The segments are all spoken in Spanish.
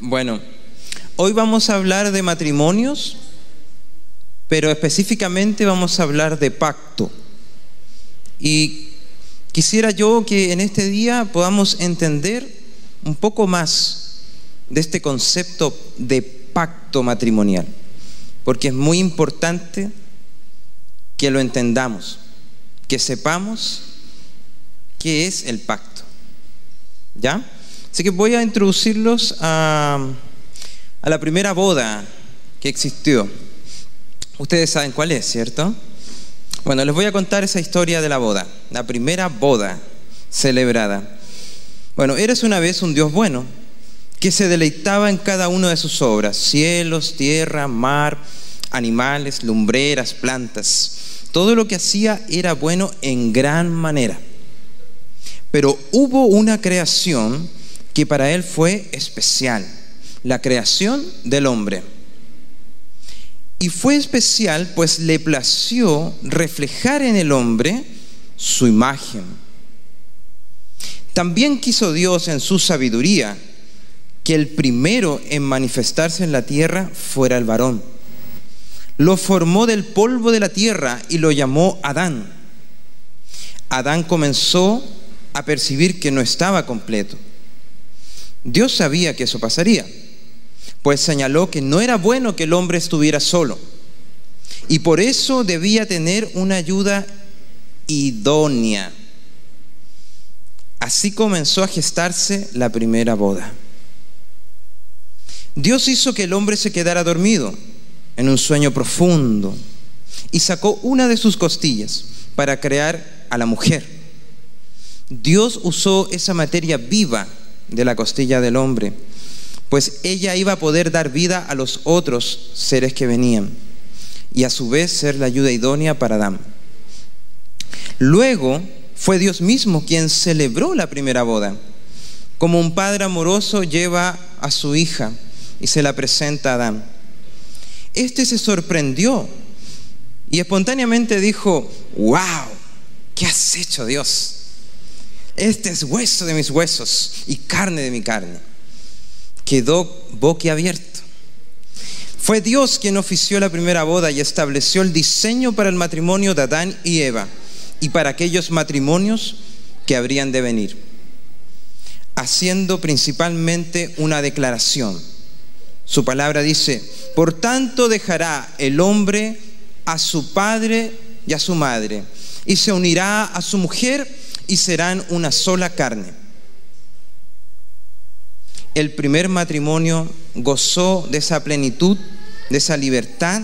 Bueno, hoy vamos a hablar de matrimonios, pero específicamente vamos a hablar de pacto. Y quisiera yo que en este día podamos entender un poco más de este concepto de pacto matrimonial, porque es muy importante que lo entendamos, que sepamos qué es el pacto. ¿Ya? Así que voy a introducirlos a, la primera boda que existió. Ustedes saben cuál es, ¿cierto? Bueno, les voy a contar esa historia de la boda, la primera boda celebrada. Bueno, eres una vez un Dios bueno que se deleitaba en cada una de sus obras, cielos, tierra, mar, animales, lumbreras, plantas. Todo lo que hacía era bueno en gran manera. Pero hubo una creación que para él fue especial, la creación del hombre. Y fue especial pues le plació reflejar en el hombre su imagen. También quiso Dios en su sabiduría que el primero en manifestarse en la tierra fuera el varón. Lo formó del polvo de la tierra y lo llamó Adán. Adán comenzó a percibir que no estaba completo Dios sabía que eso pasaría, pues señaló que no era bueno que el hombre estuviera solo y por eso debía tener una ayuda idónea. Así comenzó a gestarse la primera boda. Dios hizo que el hombre se quedara dormido en un sueño profundo y sacó una de sus costillas para crear a la mujer. Dios usó esa materia viva de la costilla del hombre, pues ella iba a poder dar vida a los otros seres que venían y a su vez ser la ayuda idónea para Adán. Luego fue Dios mismo quien celebró la primera boda, como un padre amoroso lleva a su hija y se la presenta a Adán. Este se sorprendió y espontáneamente dijo, wow, ¿qué has hecho Dios? Este es hueso de mis huesos y carne de mi carne. Quedó boquiabierto. Fue Dios quien ofició la primera boda y estableció el diseño para el matrimonio de Adán y Eva y para aquellos matrimonios que habrían de venir, haciendo principalmente una declaración. Su palabra dice, por tanto dejará el hombre a su padre y a su madre y se unirá a su mujer y serán una sola carne. El primer matrimonio gozó de esa plenitud, de esa libertad,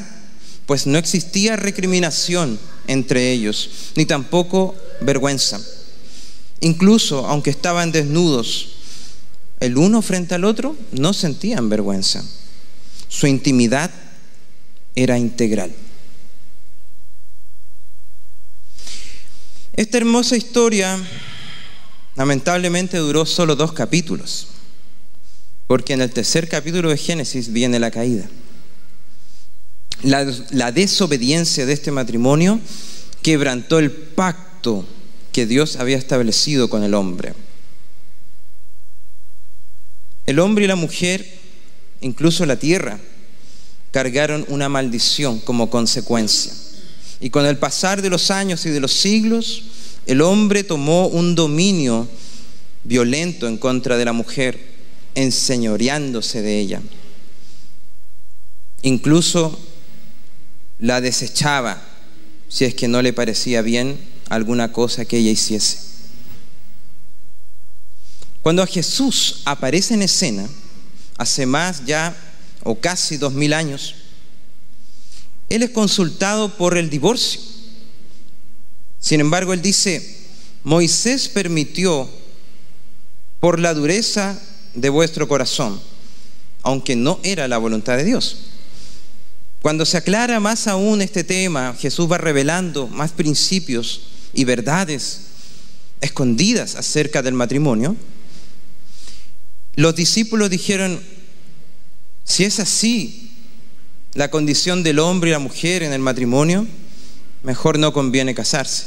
pues no existía recriminación entre ellos, ni tampoco vergüenza. Incluso aunque estaban desnudos el uno frente al otro, no sentían vergüenza. Su intimidad era integral. Esta hermosa historia lamentablemente duró solo dos capítulos, porque en el tercer capítulo de Génesis viene la caída. La, desobediencia de este matrimonio quebrantó el pacto que Dios había establecido con el hombre. El hombre y la mujer, incluso la tierra, cargaron una maldición como consecuencia. Y con el pasar de los años y de los siglos, el hombre tomó un dominio violento en contra de la mujer, enseñoreándose de ella. Incluso la desechaba si es que no le parecía bien alguna cosa que ella hiciese. Cuando a Jesús aparece en escena, hace más ya o casi dos mil años, él es consultado por el divorcio. Sin embargo, él dice, Moisés permitió por la dureza de vuestro corazón, aunque no era la voluntad de Dios. Cuando se aclara más aún este tema, Jesús va revelando más principios y verdades escondidas acerca del matrimonio. Los discípulos dijeron, si es así, la condición del hombre y la mujer en el matrimonio, mejor no conviene casarse.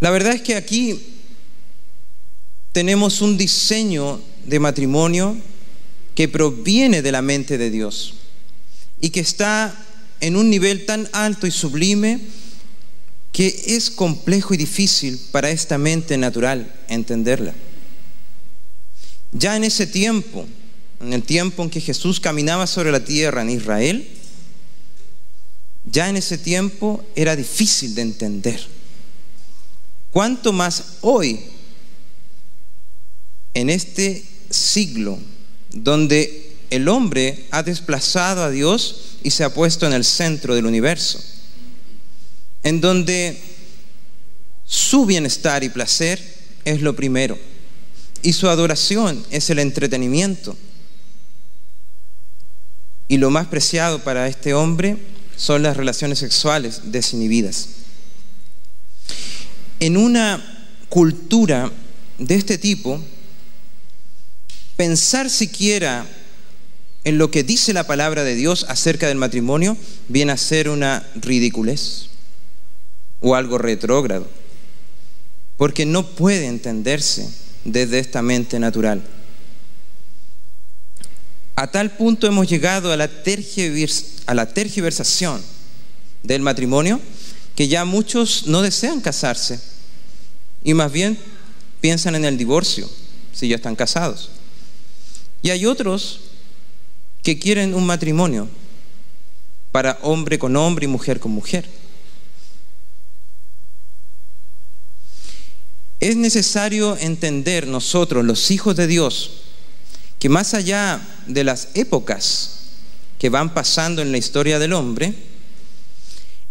La verdad es que aquí tenemos un diseño de matrimonio que proviene de la mente de Dios y que está en un nivel tan alto y sublime que es complejo y difícil para esta mente natural entenderla. Ya en ese tiempo, en el tiempo en que Jesús caminaba sobre la tierra en Israel, ya en ese tiempo era difícil de entender. ¿Cuánto más hoy, en este siglo, donde el hombre ha desplazado a Dios y se ha puesto en el centro del universo? En donde su bienestar y placer es lo primero y su adoración es el entretenimiento. Y lo más preciado para este hombre son las relaciones sexuales desinhibidas. En una cultura de este tipo, pensar siquiera en lo que dice la palabra de Dios acerca del matrimonio viene a ser una ridiculez o algo retrógrado, porque no puede entenderse desde esta mente natural. A tal punto hemos llegado a la, tergiversación del matrimonio que ya muchos no desean casarse y más bien piensan en el divorcio si ya están casados. Y hay otros que quieren un matrimonio para hombre con hombre y mujer con mujer. Es necesario entender nosotros, los hijos de Dios, que más allá de las épocas que van pasando en la historia del hombre,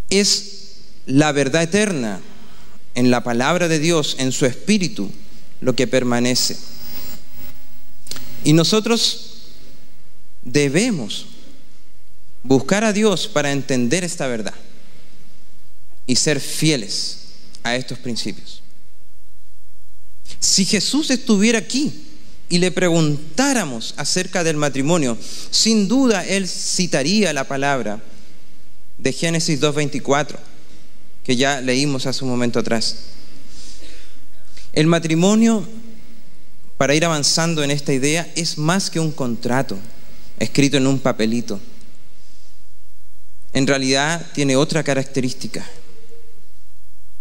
es la verdad eterna en la palabra de Dios, en su espíritu, lo que permanece. Y nosotros debemos buscar a Dios para entender esta verdad y ser fieles a estos principios. Si Jesús estuviera aquí y le preguntáramos acerca del matrimonio, sin duda él citaría la palabra de Génesis 2.24, que ya leímos hace un momento atrás. El matrimonio, para ir avanzando en esta idea, es más que un contrato escrito en un papelito. En realidad tiene otra característica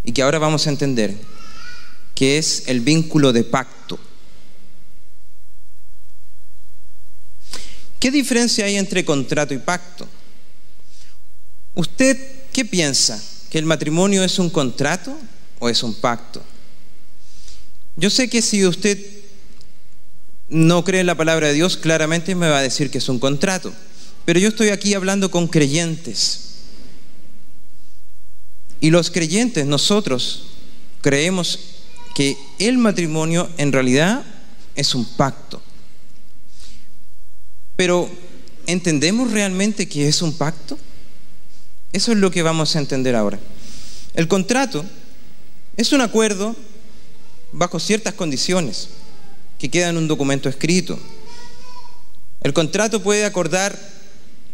y que ahora vamos a entender que es el vínculo de pacto. ¿Qué diferencia hay entre contrato y pacto? ¿Usted qué piensa? ¿Que el matrimonio es un contrato o es un pacto? Yo sé que si usted no cree en la palabra de Dios, claramente me va a decir que es un contrato. Pero yo estoy aquí hablando con creyentes. Y los creyentes, nosotros, creemos que el matrimonio en realidad es un pacto. Pero, ¿entendemos realmente que es un pacto? Eso es lo que vamos a entender ahora. El contrato es un acuerdo bajo ciertas condiciones que quedan en un documento escrito. El contrato puede acordar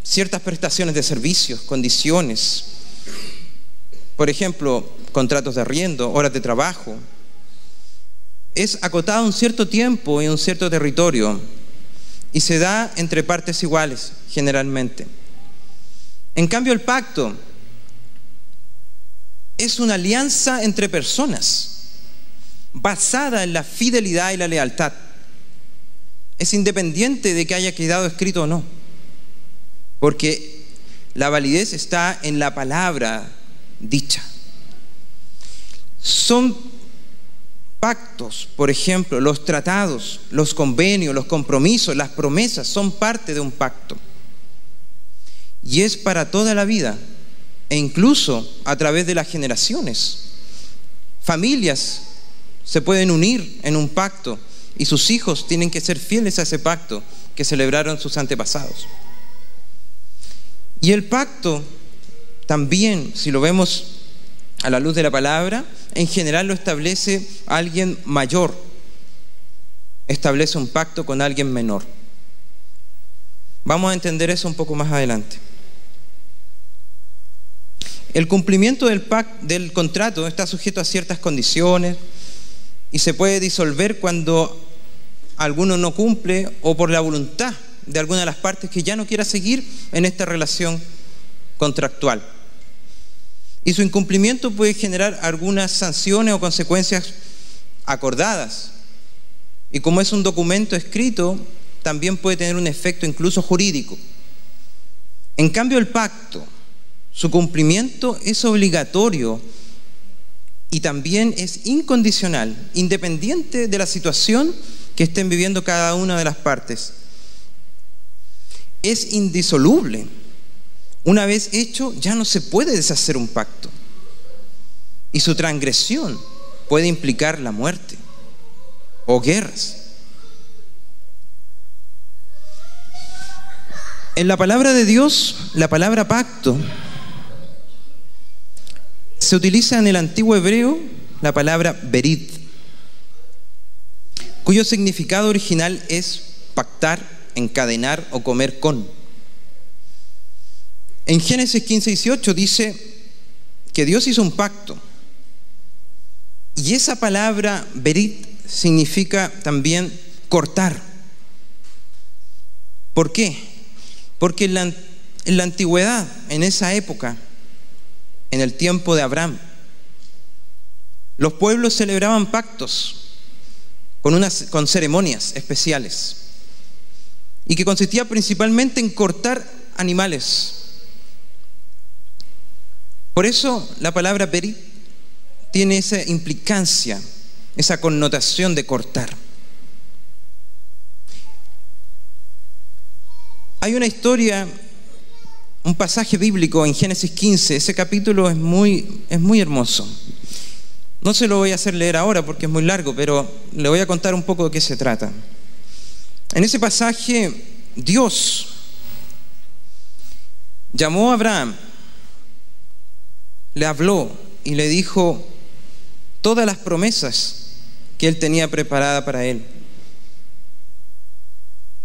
ciertas prestaciones de servicios, condiciones. Por ejemplo, contratos de arriendo, horas de trabajo, es acotado un cierto tiempo y un cierto territorio y se da entre partes iguales, generalmente. En cambio, el pacto es una alianza entre personas basada en la fidelidad y la lealtad. Es independiente de que haya quedado escrito o no, porque la validez está en la palabra dicha. Son pactos, por ejemplo, los tratados, los convenios, los compromisos, las promesas son parte de un pacto. Y es para toda la vida e incluso a través de las generaciones. Familias se pueden unir en un pacto y sus hijos tienen que ser fieles a ese pacto que celebraron sus antepasados. Y el pacto también, si lo vemos a la luz de la palabra, en general lo establece alguien mayor, establece un pacto con alguien menor. Vamos a entender eso un poco más adelante. El cumplimiento del, del contrato está sujeto a ciertas condiciones y se puede disolver cuando alguno no cumple o por la voluntad de alguna de las partes que ya no quiera seguir en esta relación contractual. Y su incumplimiento puede generar algunas sanciones o consecuencias acordadas. Y como es un documento escrito, también puede tener un efecto incluso jurídico. En cambio, el pacto, su cumplimiento es obligatorio y también es incondicional, independiente de la situación que estén viviendo cada una de las partes. Es indisoluble. Una vez hecho, ya no se puede deshacer un pacto. Y su transgresión puede implicar la muerte o guerras. En la palabra de Dios, la palabra pacto, se utiliza en el antiguo hebreo la palabra berit, cuyo significado original es pactar, encadenar o comer con. En Génesis 15 y 18 dice que Dios hizo un pacto. Y esa palabra berit significa también cortar. ¿Por qué? Porque en la, en la antigüedad, en esa época, en el tiempo de Abraham, los pueblos celebraban pactos con, unas, con ceremonias especiales y que consistía principalmente en cortar animales por eso la palabra peri tiene esa implicancia, esa connotación de cortar. Hay una historia, un pasaje bíblico en Génesis 15, ese capítulo es muy, es muy hermoso. No se lo voy a hacer leer ahora porque es muy largo, pero le voy a contar un poco de qué se trata. En ese pasaje, Dios llamó a Abraham le habló y le dijo todas las promesas que él tenía preparada para él.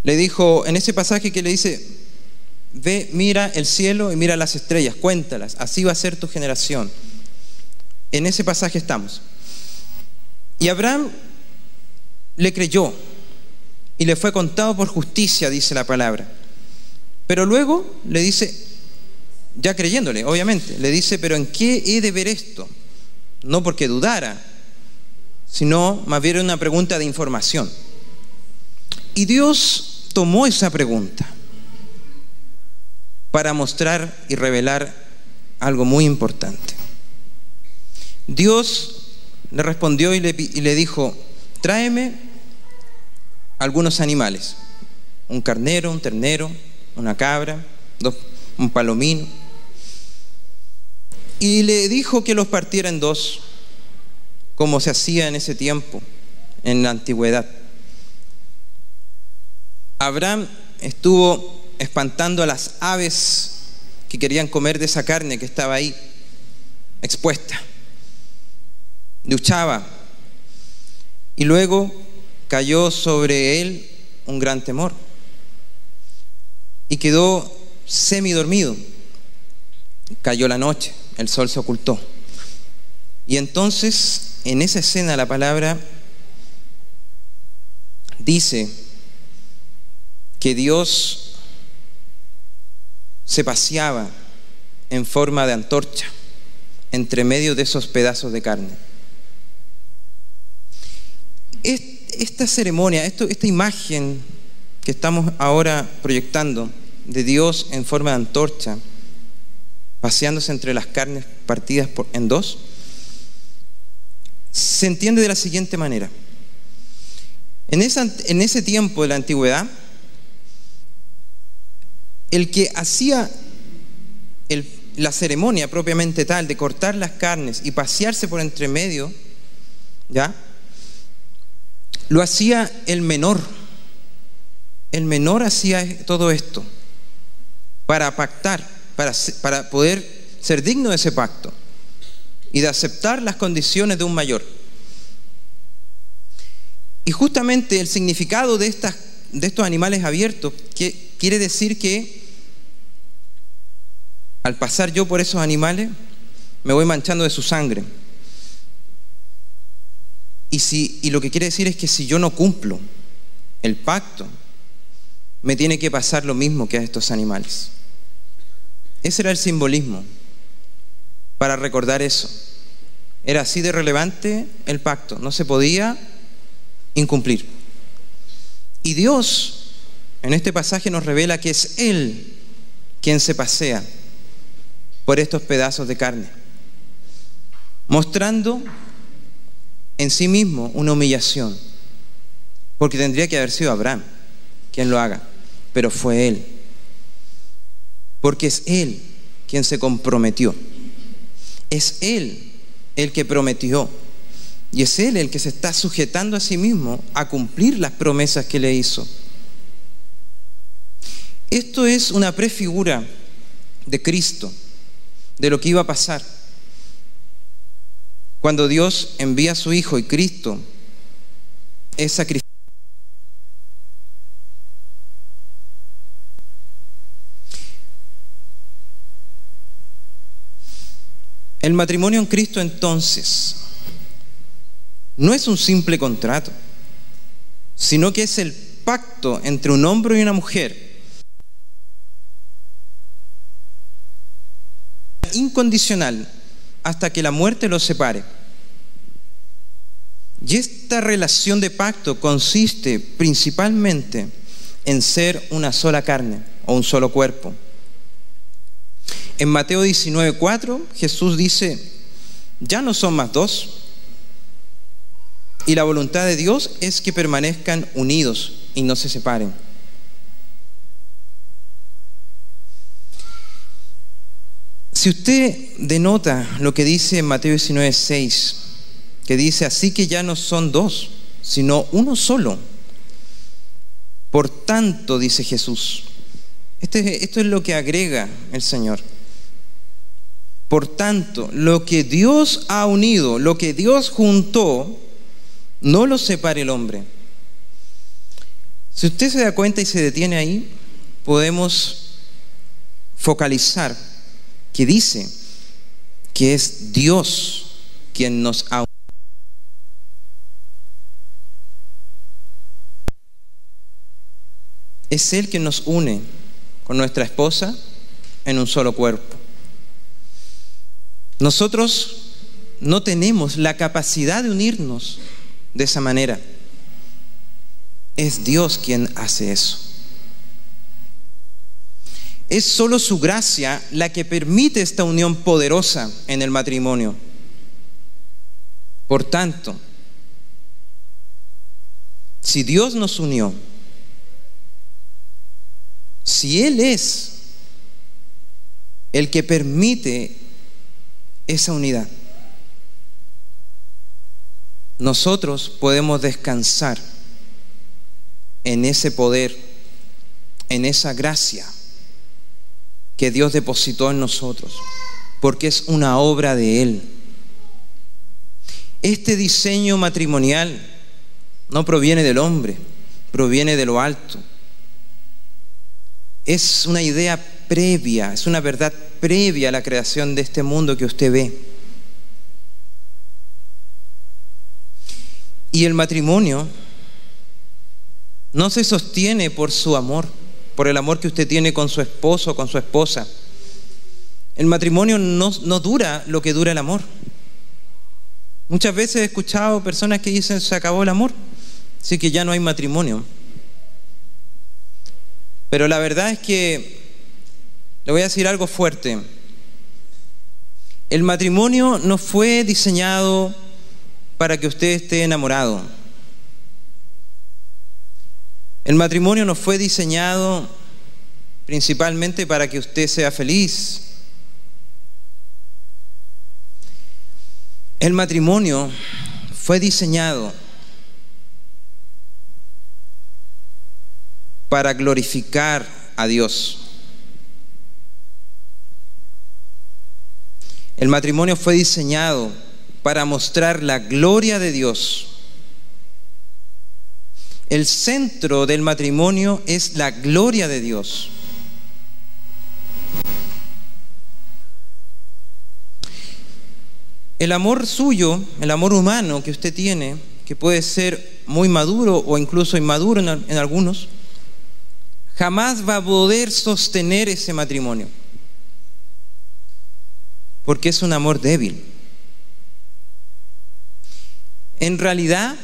Le dijo en ese pasaje que le dice, ve, mira el cielo y mira las estrellas, cuéntalas, así va a ser tu generación. En ese pasaje estamos. Y Abraham le creyó y le fue contado por justicia, dice la palabra. Pero luego le dice, ya creyéndole, obviamente. Le dice, pero ¿en qué he de ver esto? No porque dudara, sino más bien una pregunta de información. Y Dios tomó esa pregunta para mostrar y revelar algo muy importante. Dios le respondió y le, dijo, tráeme algunos animales, un carnero, un ternero, una cabra, un palomino y le dijo que los partiera en dos, como se hacía en ese tiempo, en la antigüedad. Abraham estuvo espantando a las aves que querían comer de esa carne que estaba ahí, expuesta. Luchaba. Y luego cayó sobre él un gran temor. Y quedó semidormido. Cayó la noche el sol se ocultó. Y entonces, en esa escena, la palabra dice que Dios se paseaba en forma de antorcha entre medio de esos pedazos de carne. Esta ceremonia, esta imagen que estamos ahora proyectando de Dios en forma de antorcha, paseándose entre las carnes partidas en dos, se entiende de la siguiente manera. En, ese tiempo de la antigüedad, el que hacía la ceremonia propiamente tal de cortar las carnes y pasearse por entre medio, ¿ya? Lo hacía el menor. El menor hacía todo esto para pactar para, poder ser digno de ese pacto y de aceptar las condiciones de un mayor. Y justamente el significado de, estas, de estos animales abiertos quiere decir que al pasar yo por esos animales me voy manchando de su sangre. Y, si, y lo que quiere decir es que si yo no cumplo el pacto, me tiene que pasar lo mismo que a estos animales. Ese era el simbolismo para recordar eso. Era así de relevante el pacto, no se podía incumplir. Y Dios en este pasaje nos revela que es Él quien se pasea por estos pedazos de carne, mostrando en sí mismo una humillación, porque tendría que haber sido Abraham quien lo haga, pero fue Él, porque es Él quien se comprometió, es Él el que prometió, y es Él el que se está sujetando a sí mismo a cumplir las promesas que le hizo. Esto es una prefigura de Cristo, de lo que iba a pasar. Cuando Dios envía a su Hijo y Cristo es sacrificado. El matrimonio en Cristo entonces no es un simple contrato, sino que es el pacto entre un hombre y una mujer incondicional hasta que la muerte los separe. Y esta relación de pacto consiste principalmente en ser una sola carne o un solo cuerpo. En Mateo 19:4 Jesús dice, ya no son más dos. Y la voluntad de Dios es que permanezcan unidos y no se separen. Si usted denota lo que dice en Mateo 19, 6, que dice, así que ya no son dos, sino uno solo. Por tanto, dice Jesús, este, esto es lo que agrega el Señor. Por tanto, lo que Dios ha unido, lo que Dios juntó, no lo separe el hombre. Si usted se da cuenta y se detiene ahí, podemos focalizar que dice que es Dios quien nos ha Es Él quien nos une con nuestra esposa en un solo cuerpo. Nosotros no tenemos la capacidad de unirnos de esa manera. Es Dios quien hace eso. Es solo su gracia la que permite esta unión poderosa en el matrimonio. Por tanto, si Dios nos unió, si Él es el que permite esa unidad, nosotros podemos descansar en ese poder, en esa gracia que Dios depositó en nosotros, porque es una obra de Él. Este diseño matrimonial no proviene del hombre, proviene de lo alto. Es una idea previa, es una verdad previa a la creación de este mundo que usted ve. Y el matrimonio no se sostiene por su amor, por el amor que usted tiene con su esposo con su esposa. El matrimonio no, no dura lo que dura el amor. Muchas veces he escuchado personas que dicen se acabó el amor, así que ya no hay matrimonio. Pero la verdad es que le voy a decir algo fuerte. El matrimonio no fue diseñado para que usted esté enamorado. El matrimonio no fue diseñado principalmente para que usted sea feliz. El matrimonio fue diseñado para glorificar a Dios. El matrimonio fue diseñado para mostrar la gloria de Dios el centro del matrimonio es la gloria de Dios. El amor suyo, el amor humano que usted tiene, que puede ser muy maduro o incluso inmaduro en, algunos, jamás va a poder sostener ese matrimonio. Porque es un amor débil. En realidad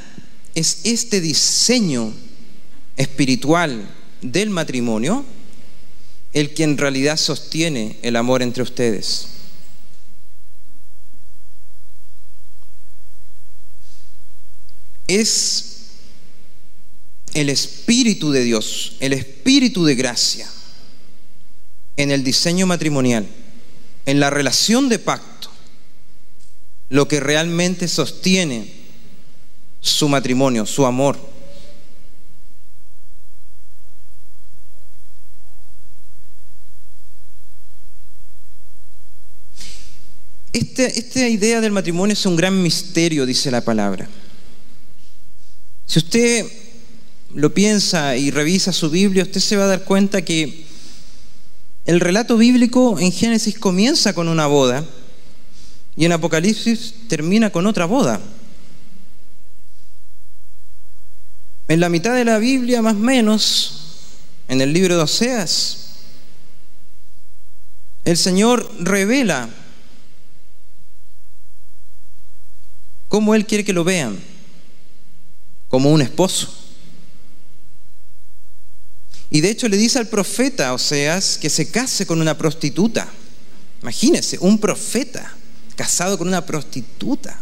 es este diseño espiritual del matrimonio el que en realidad sostiene el amor entre ustedes. Es el Espíritu de Dios, el Espíritu de gracia en el diseño matrimonial, en la relación de pacto, lo que realmente sostiene su matrimonio, su amor. Este, esta idea del matrimonio es un gran misterio, dice la palabra. Si usted lo piensa y revisa su Biblia, usted se va a dar cuenta que el relato bíblico en Génesis comienza con una boda y en Apocalipsis termina con otra boda. En la mitad de la Biblia, más o menos, en el libro de Oseas, el Señor revela cómo Él quiere que lo vean, como un esposo. Y de hecho le dice al profeta Oseas que se case con una prostituta. Imagínese, un profeta casado con una prostituta.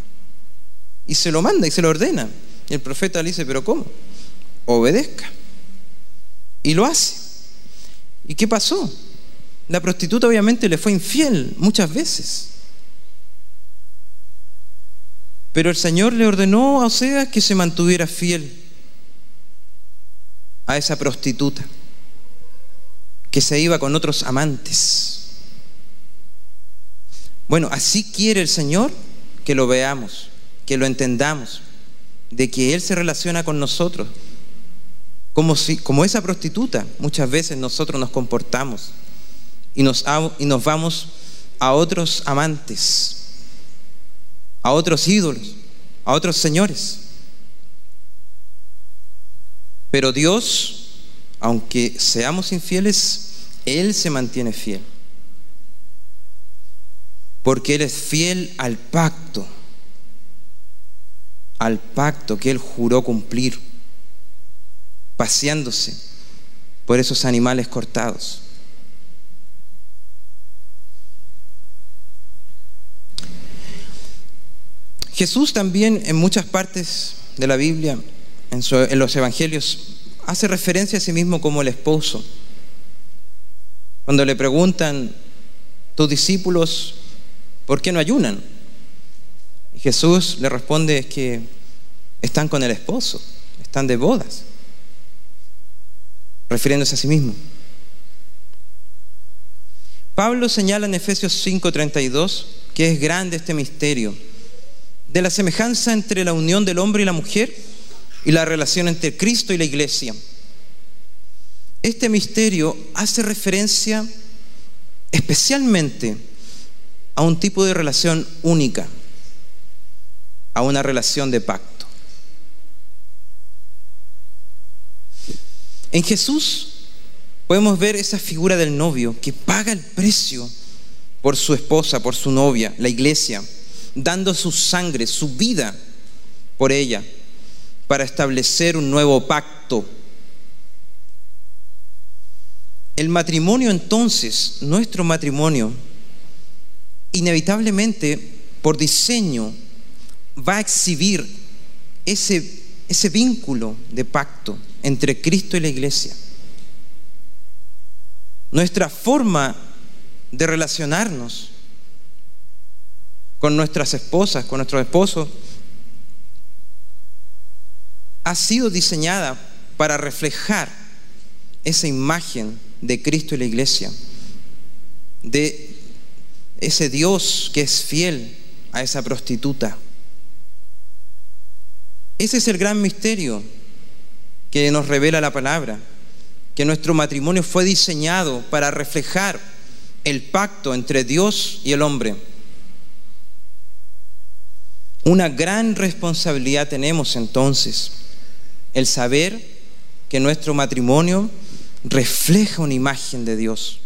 Y se lo manda y se lo ordena. Y el profeta le dice, pero ¿cómo? obedezca. Y lo hace. ¿Y qué pasó? La prostituta obviamente le fue infiel muchas veces. Pero el Señor le ordenó a Oseas que se mantuviera fiel a esa prostituta, que se iba con otros amantes. Bueno, así quiere el Señor que lo veamos, que lo entendamos, de que Él se relaciona con nosotros como, si, como esa prostituta, muchas veces nosotros nos comportamos y nos, y nos vamos a otros amantes, a otros ídolos, a otros señores. Pero Dios, aunque seamos infieles, Él se mantiene fiel. Porque Él es fiel al pacto, al pacto que Él juró cumplir paseándose por esos animales cortados. Jesús también en muchas partes de la Biblia, en, los evangelios, hace referencia a sí mismo como el esposo. Cuando le preguntan, tus discípulos, ¿por qué no ayunan? Y Jesús le responde es que están con el esposo, están de bodas refiriéndose a sí mismo. Pablo señala en Efesios 5:32 que es grande este misterio de la semejanza entre la unión del hombre y la mujer y la relación entre Cristo y la iglesia. Este misterio hace referencia especialmente a un tipo de relación única, a una relación de pacto. En Jesús podemos ver esa figura del novio que paga el precio por su esposa, por su novia, la iglesia, dando su sangre, su vida por ella, para establecer un nuevo pacto. El matrimonio entonces, nuestro matrimonio, inevitablemente, por diseño, va a exhibir ese, ese vínculo de pacto entre Cristo y la iglesia. Nuestra forma de relacionarnos con nuestras esposas, con nuestros esposos, ha sido diseñada para reflejar esa imagen de Cristo y la iglesia, de ese Dios que es fiel a esa prostituta. Ese es el gran misterio que nos revela la palabra, que nuestro matrimonio fue diseñado para reflejar el pacto entre Dios y el hombre. Una gran responsabilidad tenemos entonces, el saber que nuestro matrimonio refleja una imagen de Dios,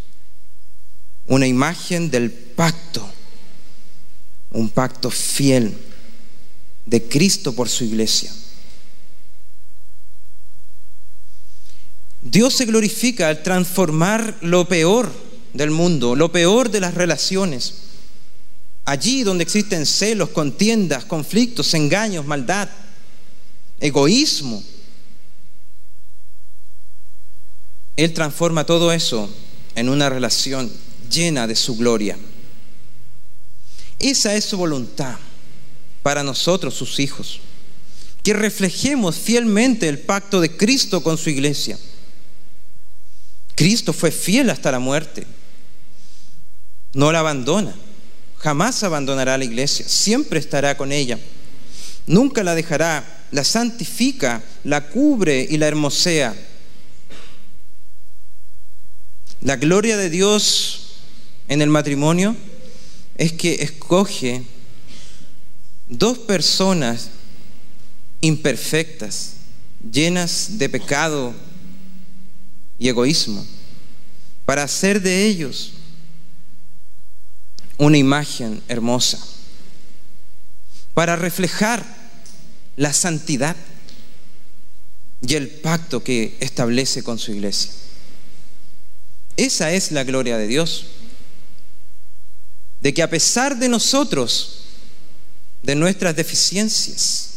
una imagen del pacto, un pacto fiel de Cristo por su iglesia. Dios se glorifica al transformar lo peor del mundo, lo peor de las relaciones. Allí donde existen celos, contiendas, conflictos, engaños, maldad, egoísmo. Él transforma todo eso en una relación llena de su gloria. Esa es su voluntad para nosotros, sus hijos. Que reflejemos fielmente el pacto de Cristo con su iglesia. Cristo fue fiel hasta la muerte. No la abandona. Jamás abandonará la iglesia. Siempre estará con ella. Nunca la dejará. La santifica, la cubre y la hermosea. La gloria de Dios en el matrimonio es que escoge dos personas imperfectas, llenas de pecado y egoísmo, para hacer de ellos una imagen hermosa, para reflejar la santidad y el pacto que establece con su iglesia. Esa es la gloria de Dios, de que a pesar de nosotros, de nuestras deficiencias,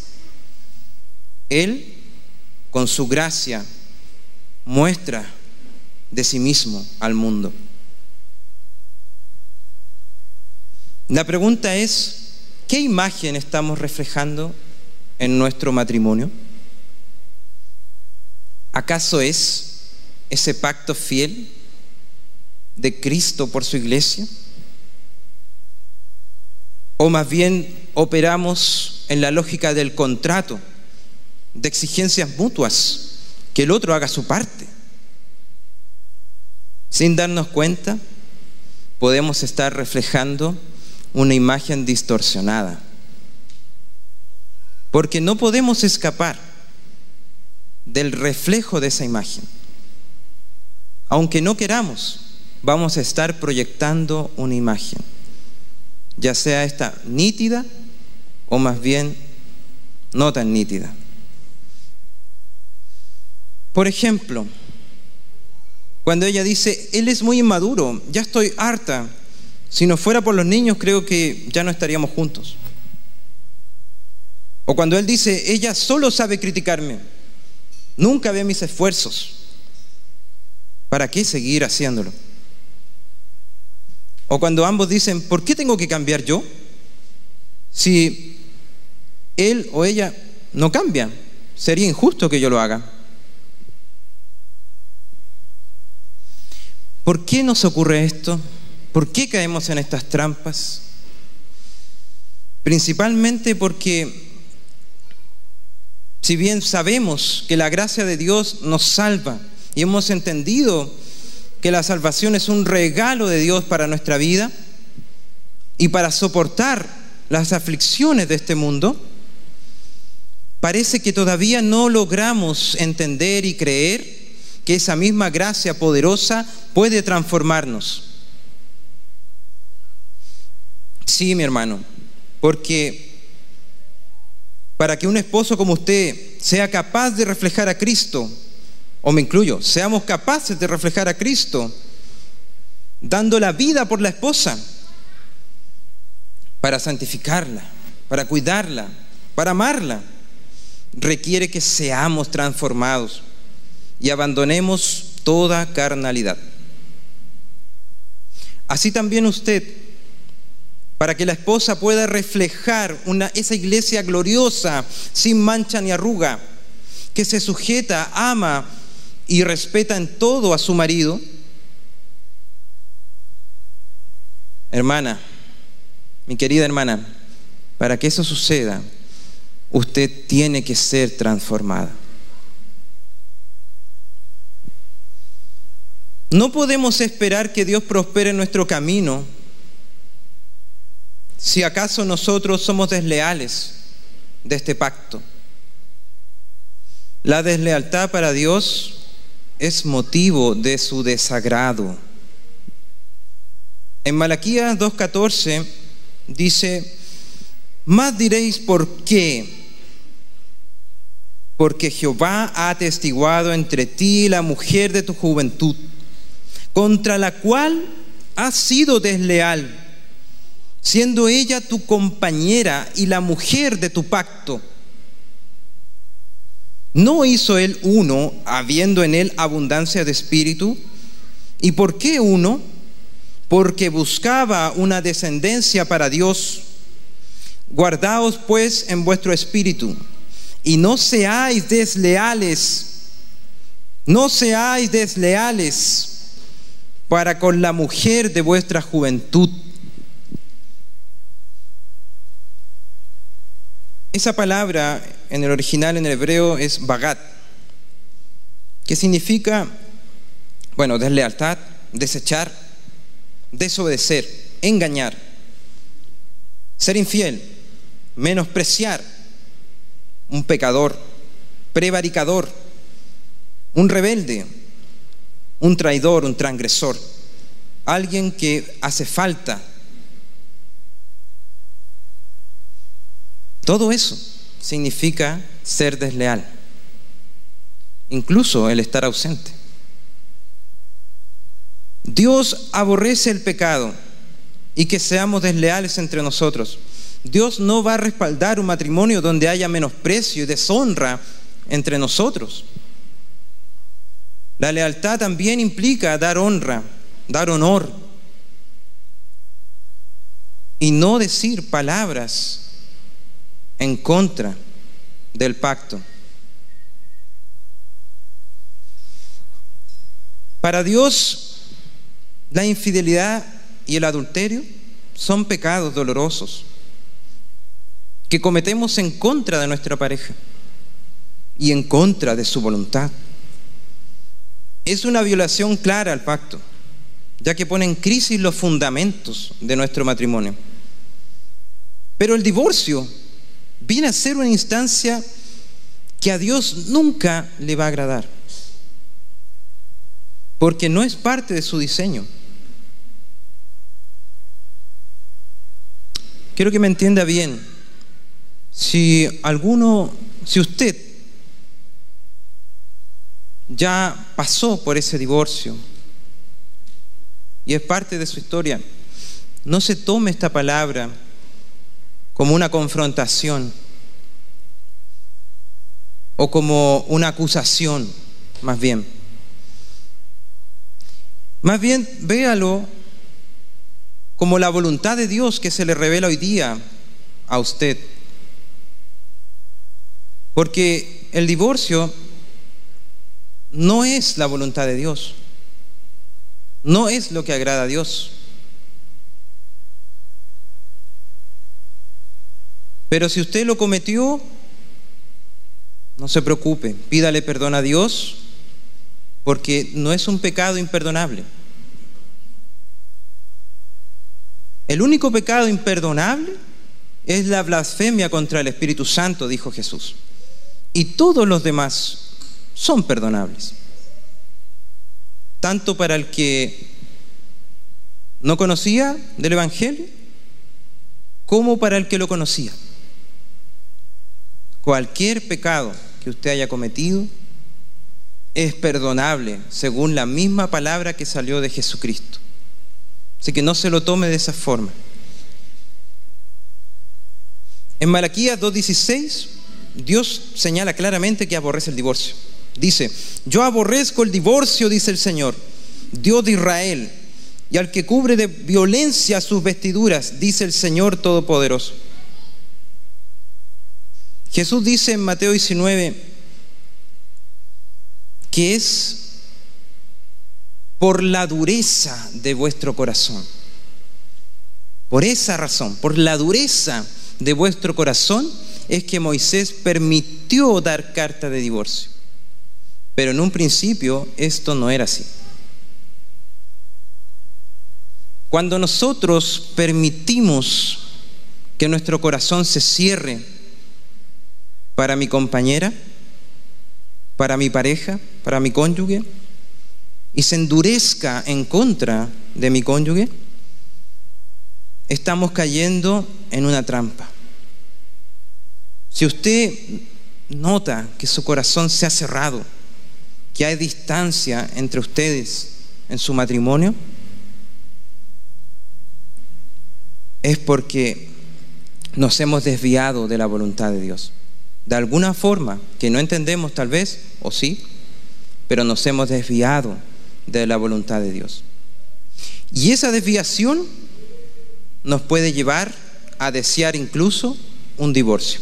Él, con su gracia, muestra de sí mismo al mundo. La pregunta es, ¿qué imagen estamos reflejando en nuestro matrimonio? ¿Acaso es ese pacto fiel de Cristo por su iglesia? ¿O más bien operamos en la lógica del contrato, de exigencias mutuas? que el otro haga su parte. Sin darnos cuenta, podemos estar reflejando una imagen distorsionada. Porque no podemos escapar del reflejo de esa imagen. Aunque no queramos, vamos a estar proyectando una imagen, ya sea esta nítida o más bien no tan nítida. Por ejemplo, cuando ella dice, él es muy inmaduro, ya estoy harta, si no fuera por los niños creo que ya no estaríamos juntos. O cuando él dice, ella solo sabe criticarme, nunca ve mis esfuerzos, ¿para qué seguir haciéndolo? O cuando ambos dicen, ¿por qué tengo que cambiar yo? Si él o ella no cambia, sería injusto que yo lo haga. ¿Por qué nos ocurre esto? ¿Por qué caemos en estas trampas? Principalmente porque si bien sabemos que la gracia de Dios nos salva y hemos entendido que la salvación es un regalo de Dios para nuestra vida y para soportar las aflicciones de este mundo, parece que todavía no logramos entender y creer que esa misma gracia poderosa puede transformarnos. Sí, mi hermano, porque para que un esposo como usted sea capaz de reflejar a Cristo, o me incluyo, seamos capaces de reflejar a Cristo, dando la vida por la esposa, para santificarla, para cuidarla, para amarla, requiere que seamos transformados y abandonemos toda carnalidad. Así también usted, para que la esposa pueda reflejar una, esa iglesia gloriosa, sin mancha ni arruga, que se sujeta, ama y respeta en todo a su marido, hermana, mi querida hermana, para que eso suceda, usted tiene que ser transformada. No podemos esperar que Dios prospere nuestro camino si acaso nosotros somos desleales de este pacto. La deslealtad para Dios es motivo de su desagrado. En Malaquías 2.14 dice, más diréis por qué. Porque Jehová ha atestiguado entre ti la mujer de tu juventud, contra la cual has sido desleal, siendo ella tu compañera y la mujer de tu pacto. ¿No hizo él uno, habiendo en él abundancia de espíritu? ¿Y por qué uno? Porque buscaba una descendencia para Dios. Guardaos pues en vuestro espíritu y no seáis desleales, no seáis desleales para con la mujer de vuestra juventud. Esa palabra en el original, en el hebreo, es bagat, que significa, bueno, deslealtad, desechar, desobedecer, engañar, ser infiel, menospreciar, un pecador, prevaricador, un rebelde, un traidor, un transgresor, alguien que hace falta. Todo eso significa ser desleal, incluso el estar ausente. Dios aborrece el pecado y que seamos desleales entre nosotros. Dios no va a respaldar un matrimonio donde haya menosprecio y deshonra entre nosotros. La lealtad también implica dar honra, dar honor y no decir palabras en contra del pacto. Para Dios, la infidelidad y el adulterio son pecados dolorosos que cometemos en contra de nuestra pareja y en contra de su voluntad. Es una violación clara al pacto, ya que pone en crisis los fundamentos de nuestro matrimonio. Pero el divorcio viene a ser una instancia que a Dios nunca le va a agradar, porque no es parte de su diseño. Quiero que me entienda bien. Si alguno, si usted ya pasó por ese divorcio y es parte de su historia, no se tome esta palabra como una confrontación o como una acusación, más bien. Más bien, véalo como la voluntad de Dios que se le revela hoy día a usted. Porque el divorcio no es la voluntad de Dios. No es lo que agrada a Dios. Pero si usted lo cometió, no se preocupe, pídale perdón a Dios, porque no es un pecado imperdonable. El único pecado imperdonable es la blasfemia contra el Espíritu Santo, dijo Jesús. Y todos los demás son perdonables. Tanto para el que no conocía del Evangelio, como para el que lo conocía. Cualquier pecado que usted haya cometido es perdonable según la misma palabra que salió de Jesucristo. Así que no se lo tome de esa forma. En Malaquías 2.16, Dios señala claramente que aborrece el divorcio. Dice, yo aborrezco el divorcio, dice el Señor, Dios de Israel, y al que cubre de violencia sus vestiduras, dice el Señor Todopoderoso. Jesús dice en Mateo 19 que es por la dureza de vuestro corazón. Por esa razón, por la dureza de vuestro corazón, es que Moisés permitió dar carta de divorcio. Pero en un principio esto no era así. Cuando nosotros permitimos que nuestro corazón se cierre para mi compañera, para mi pareja, para mi cónyuge, y se endurezca en contra de mi cónyuge, estamos cayendo en una trampa. Si usted nota que su corazón se ha cerrado, que hay distancia entre ustedes en su matrimonio, es porque nos hemos desviado de la voluntad de Dios. De alguna forma, que no entendemos tal vez, o sí, pero nos hemos desviado de la voluntad de Dios. Y esa desviación nos puede llevar a desear incluso un divorcio.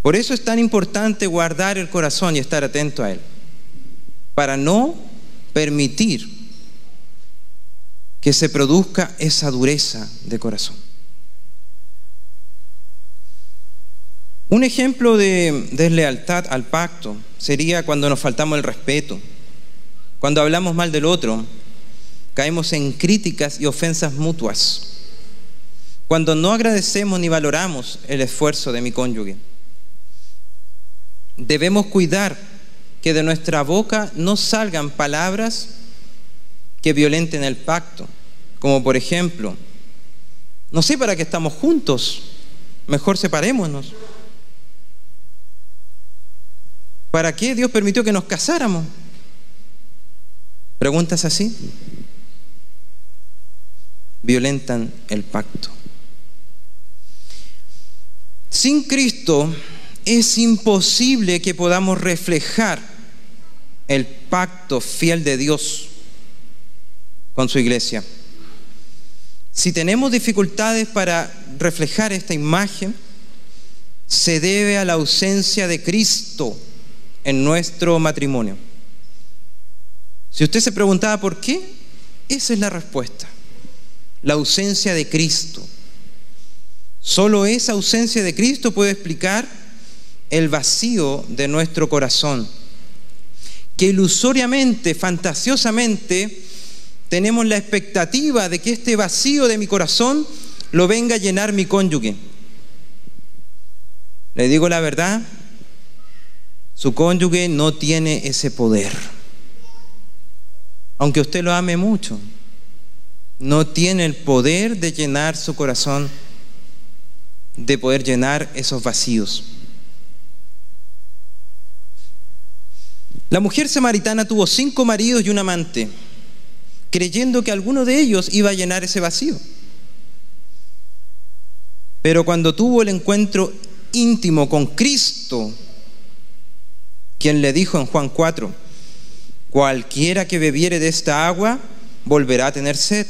Por eso es tan importante guardar el corazón y estar atento a él, para no permitir que se produzca esa dureza de corazón. Un ejemplo de deslealtad al pacto sería cuando nos faltamos el respeto, cuando hablamos mal del otro, caemos en críticas y ofensas mutuas, cuando no agradecemos ni valoramos el esfuerzo de mi cónyuge. Debemos cuidar que de nuestra boca no salgan palabras que violenten el pacto, como por ejemplo, no sé para qué estamos juntos, mejor separémonos. ¿Para qué Dios permitió que nos casáramos? Preguntas así violentan el pacto. Sin Cristo es imposible que podamos reflejar el pacto fiel de Dios con su iglesia. Si tenemos dificultades para reflejar esta imagen, se debe a la ausencia de Cristo en nuestro matrimonio. Si usted se preguntaba por qué, esa es la respuesta. La ausencia de Cristo. Solo esa ausencia de Cristo puede explicar el vacío de nuestro corazón, que ilusoriamente, fantasiosamente, tenemos la expectativa de que este vacío de mi corazón lo venga a llenar mi cónyuge. Le digo la verdad, su cónyuge no tiene ese poder. Aunque usted lo ame mucho, no tiene el poder de llenar su corazón, de poder llenar esos vacíos. La mujer samaritana tuvo cinco maridos y un amante, creyendo que alguno de ellos iba a llenar ese vacío. Pero cuando tuvo el encuentro íntimo con Cristo, quien le dijo en Juan 4, cualquiera que bebiere de esta agua volverá a tener sed,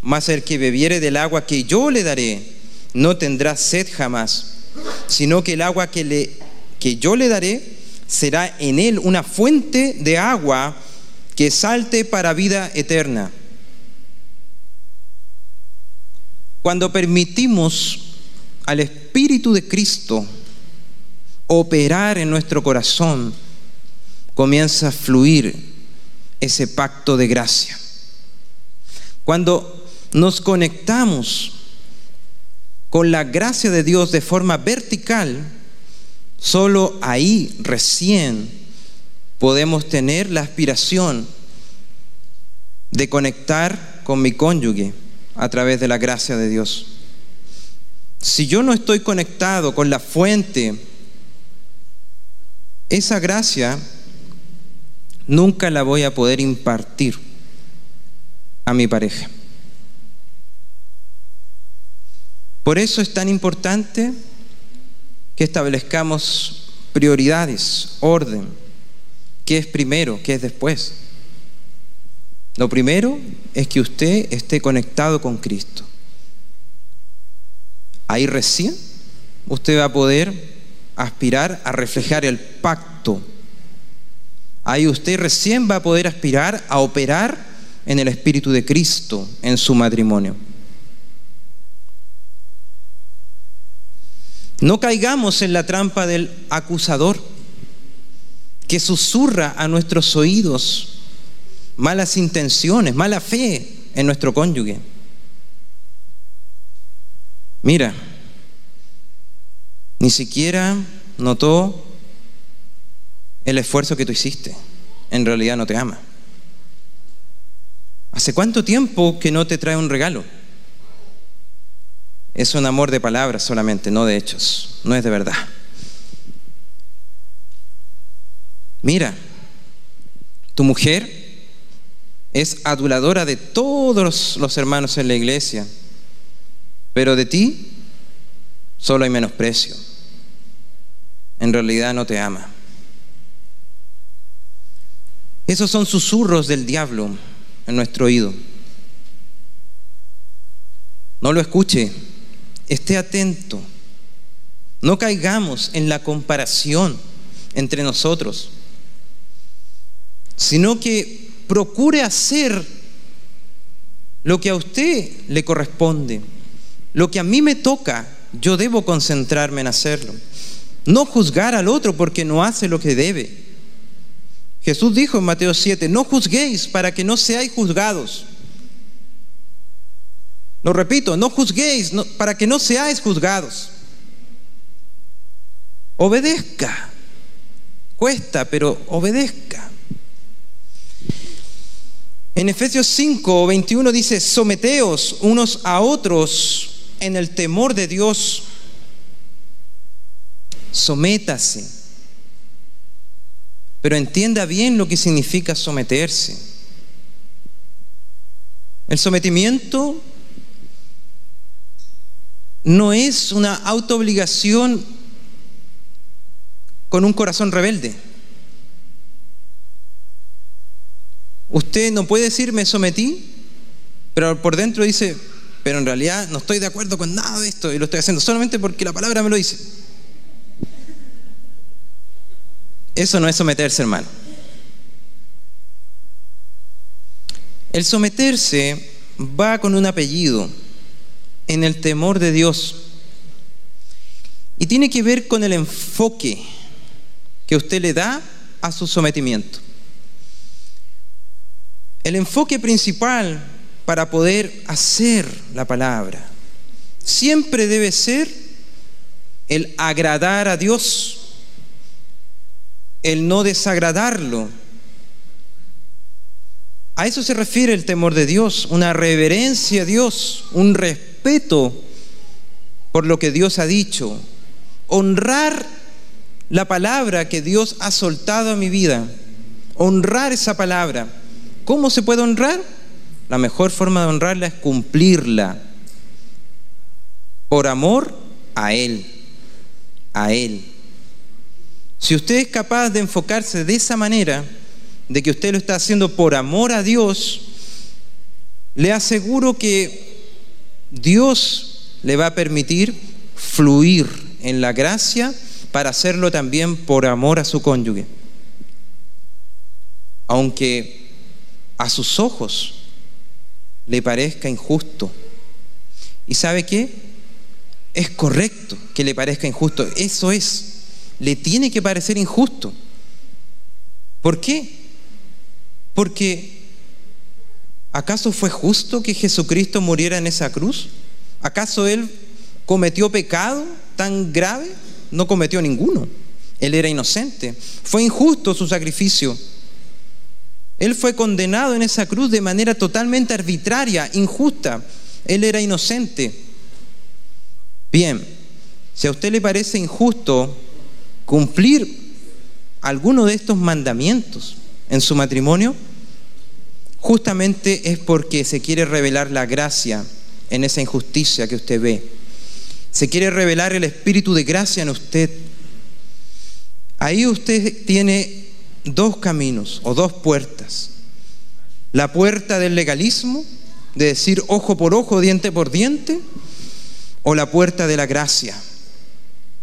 mas el que bebiere del agua que yo le daré no tendrá sed jamás, sino que el agua que, le, que yo le daré será en él una fuente de agua que salte para vida eterna. Cuando permitimos al Espíritu de Cristo operar en nuestro corazón, comienza a fluir ese pacto de gracia. Cuando nos conectamos con la gracia de Dios de forma vertical, solo ahí recién podemos tener la aspiración de conectar con mi cónyuge a través de la gracia de Dios. Si yo no estoy conectado con la fuente esa gracia nunca la voy a poder impartir a mi pareja. Por eso es tan importante que establezcamos prioridades, orden, qué es primero, qué es después. Lo primero es que usted esté conectado con Cristo. Ahí recién usted va a poder aspirar a reflejar el pacto. Ahí usted recién va a poder aspirar a operar en el Espíritu de Cristo en su matrimonio. No caigamos en la trampa del acusador que susurra a nuestros oídos malas intenciones, mala fe en nuestro cónyuge. Mira, ni siquiera notó el esfuerzo que tú hiciste. En realidad no te ama. ¿Hace cuánto tiempo que no te trae un regalo? Es un amor de palabras solamente, no de hechos. No es de verdad. Mira, tu mujer es aduladora de todos los hermanos en la iglesia, pero de ti solo hay menosprecio. En realidad no te ama. Esos son susurros del diablo en nuestro oído. No lo escuche, esté atento. No caigamos en la comparación entre nosotros, sino que procure hacer lo que a usted le corresponde, lo que a mí me toca, yo debo concentrarme en hacerlo. No juzgar al otro porque no hace lo que debe. Jesús dijo en Mateo 7, no juzguéis para que no seáis juzgados. Lo repito, no juzguéis para que no seáis juzgados. Obedezca. Cuesta, pero obedezca. En Efesios 5, 21 dice, someteos unos a otros en el temor de Dios. Sométase pero entienda bien lo que significa someterse. El sometimiento no es una autoobligación con un corazón rebelde. Usted no puede decir me sometí, pero por dentro dice, pero en realidad no estoy de acuerdo con nada de esto y lo estoy haciendo solamente porque la palabra me lo dice. Eso no es someterse, hermano. El someterse va con un apellido, en el temor de Dios. Y tiene que ver con el enfoque que usted le da a su sometimiento. El enfoque principal para poder hacer la palabra siempre debe ser el agradar a Dios el no desagradarlo. A eso se refiere el temor de Dios, una reverencia a Dios, un respeto por lo que Dios ha dicho, honrar la palabra que Dios ha soltado a mi vida, honrar esa palabra. ¿Cómo se puede honrar? La mejor forma de honrarla es cumplirla por amor a Él, a Él. Si usted es capaz de enfocarse de esa manera, de que usted lo está haciendo por amor a Dios, le aseguro que Dios le va a permitir fluir en la gracia para hacerlo también por amor a su cónyuge. Aunque a sus ojos le parezca injusto. ¿Y sabe qué? Es correcto que le parezca injusto. Eso es le tiene que parecer injusto. ¿Por qué? Porque ¿acaso fue justo que Jesucristo muriera en esa cruz? ¿Acaso Él cometió pecado tan grave? No cometió ninguno. Él era inocente. Fue injusto su sacrificio. Él fue condenado en esa cruz de manera totalmente arbitraria, injusta. Él era inocente. Bien, si a usted le parece injusto cumplir alguno de estos mandamientos en su matrimonio, justamente es porque se quiere revelar la gracia en esa injusticia que usted ve. Se quiere revelar el espíritu de gracia en usted. Ahí usted tiene dos caminos o dos puertas. La puerta del legalismo, de decir ojo por ojo, diente por diente, o la puerta de la gracia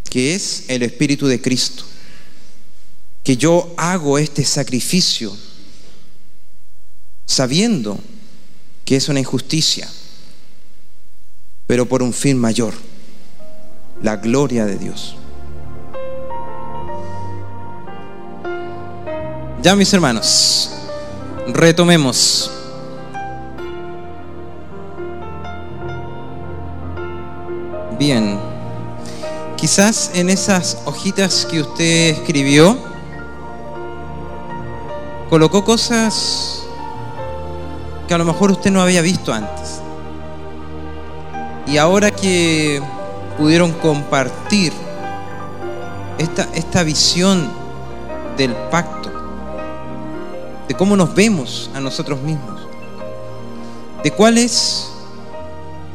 que es el Espíritu de Cristo. Que yo hago este sacrificio sabiendo que es una injusticia, pero por un fin mayor, la gloria de Dios. Ya mis hermanos, retomemos. Bien. Quizás en esas hojitas que usted escribió, colocó cosas que a lo mejor usted no había visto antes. Y ahora que pudieron compartir esta, esta visión del pacto, de cómo nos vemos a nosotros mismos, de cuál es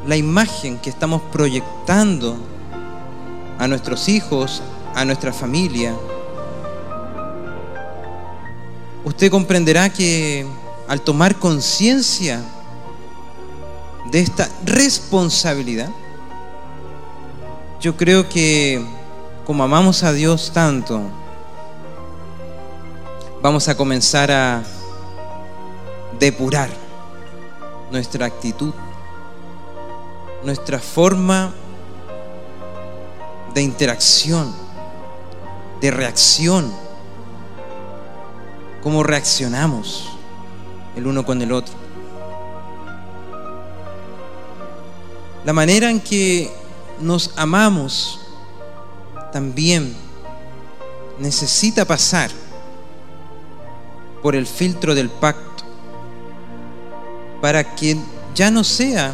la imagen que estamos proyectando a nuestros hijos, a nuestra familia, usted comprenderá que al tomar conciencia de esta responsabilidad, yo creo que como amamos a Dios tanto, vamos a comenzar a depurar nuestra actitud, nuestra forma de interacción, de reacción, cómo reaccionamos el uno con el otro. La manera en que nos amamos también necesita pasar por el filtro del pacto para que ya no sea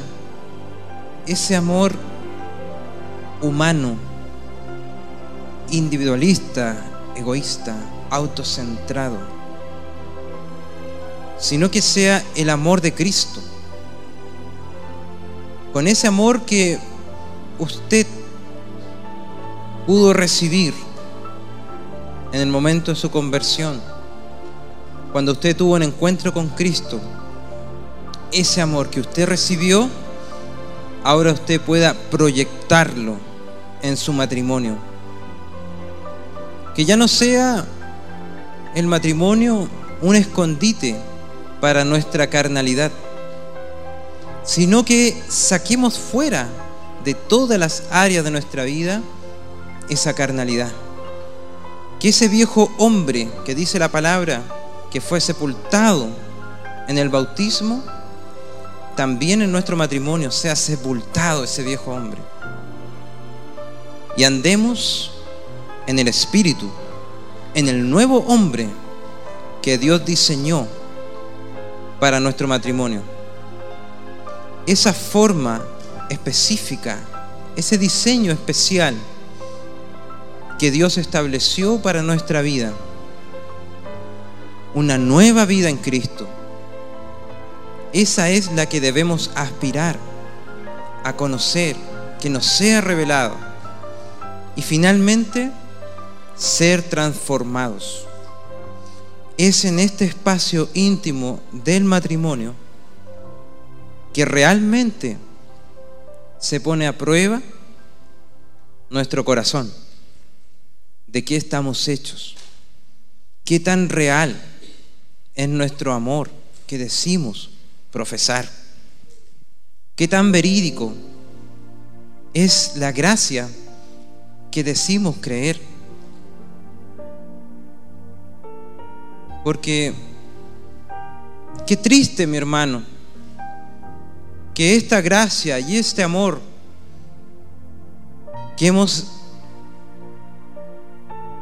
ese amor humano, individualista, egoísta, autocentrado, sino que sea el amor de Cristo. Con ese amor que usted pudo recibir en el momento de su conversión, cuando usted tuvo un encuentro con Cristo, ese amor que usted recibió, ahora usted pueda proyectarlo en su matrimonio. Que ya no sea el matrimonio un escondite para nuestra carnalidad, sino que saquemos fuera de todas las áreas de nuestra vida esa carnalidad. Que ese viejo hombre que dice la palabra, que fue sepultado en el bautismo, también en nuestro matrimonio sea sepultado ese viejo hombre. Y andemos en el Espíritu, en el nuevo hombre que Dios diseñó para nuestro matrimonio. Esa forma específica, ese diseño especial que Dios estableció para nuestra vida. Una nueva vida en Cristo esa es la que debemos aspirar a conocer, que nos sea revelado y finalmente ser transformados. Es en este espacio íntimo del matrimonio que realmente se pone a prueba nuestro corazón, de qué estamos hechos, qué tan real es nuestro amor que decimos profesar. Qué tan verídico es la gracia que decimos creer. Porque qué triste, mi hermano, que esta gracia y este amor que hemos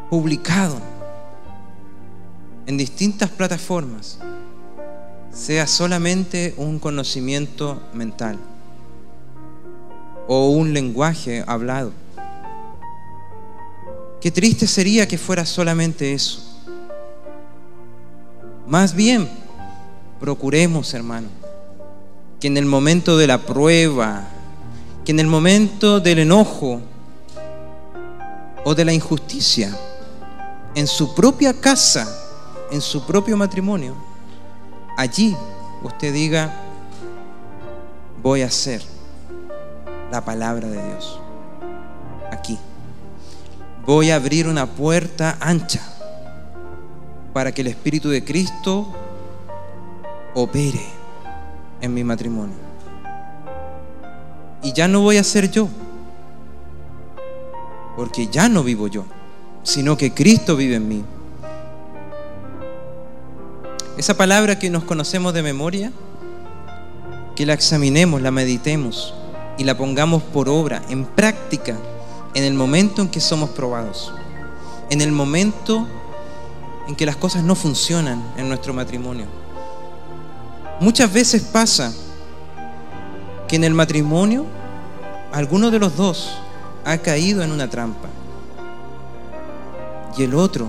publicado en distintas plataformas sea solamente un conocimiento mental o un lenguaje hablado. Qué triste sería que fuera solamente eso. Más bien, procuremos, hermano, que en el momento de la prueba, que en el momento del enojo o de la injusticia, en su propia casa, en su propio matrimonio, allí usted diga, voy a hacer la palabra de Dios. Aquí. Voy a abrir una puerta ancha para que el Espíritu de Cristo opere en mi matrimonio. Y ya no voy a ser yo, porque ya no vivo yo, sino que Cristo vive en mí. Esa palabra que nos conocemos de memoria, que la examinemos, la meditemos y la pongamos por obra, en práctica, en el momento en que somos probados, en el momento en que las cosas no funcionan en nuestro matrimonio. Muchas veces pasa que en el matrimonio alguno de los dos ha caído en una trampa y el otro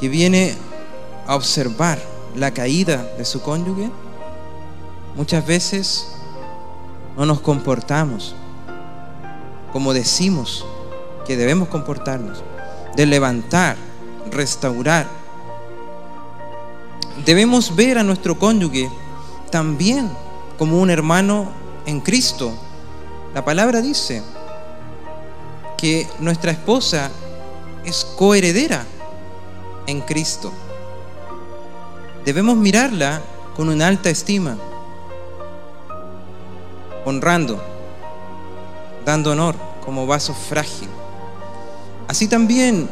que viene a observar la caída de su cónyuge, muchas veces no nos comportamos como decimos que debemos comportarnos, de levantar, restaurar. Debemos ver a nuestro cónyuge también como un hermano en Cristo. La palabra dice que nuestra esposa es coheredera en Cristo. Debemos mirarla con una alta estima, honrando, dando honor como vaso frágil. Así también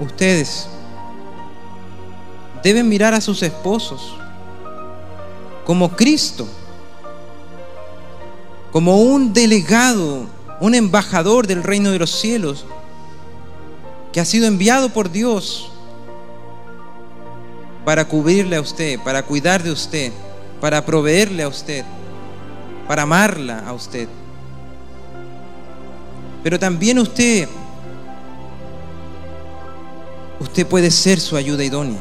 ustedes deben mirar a sus esposos como Cristo, como un delegado, un embajador del reino de los cielos, que ha sido enviado por Dios para cubrirle a usted, para cuidar de usted, para proveerle a usted, para amarla a usted. Pero también usted, usted puede ser su ayuda idónea,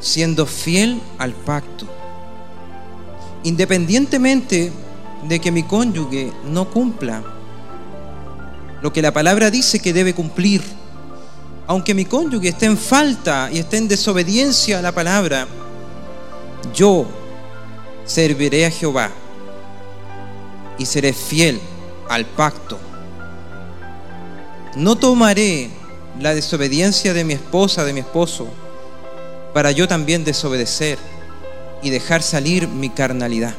siendo fiel al pacto, independientemente de que mi cónyuge no cumpla lo que la palabra dice que debe cumplir. Aunque mi cónyuge esté en falta y esté en desobediencia a la palabra, yo serviré a Jehová y seré fiel al pacto. No tomaré la desobediencia de mi esposa, de mi esposo, para yo también desobedecer y dejar salir mi carnalidad,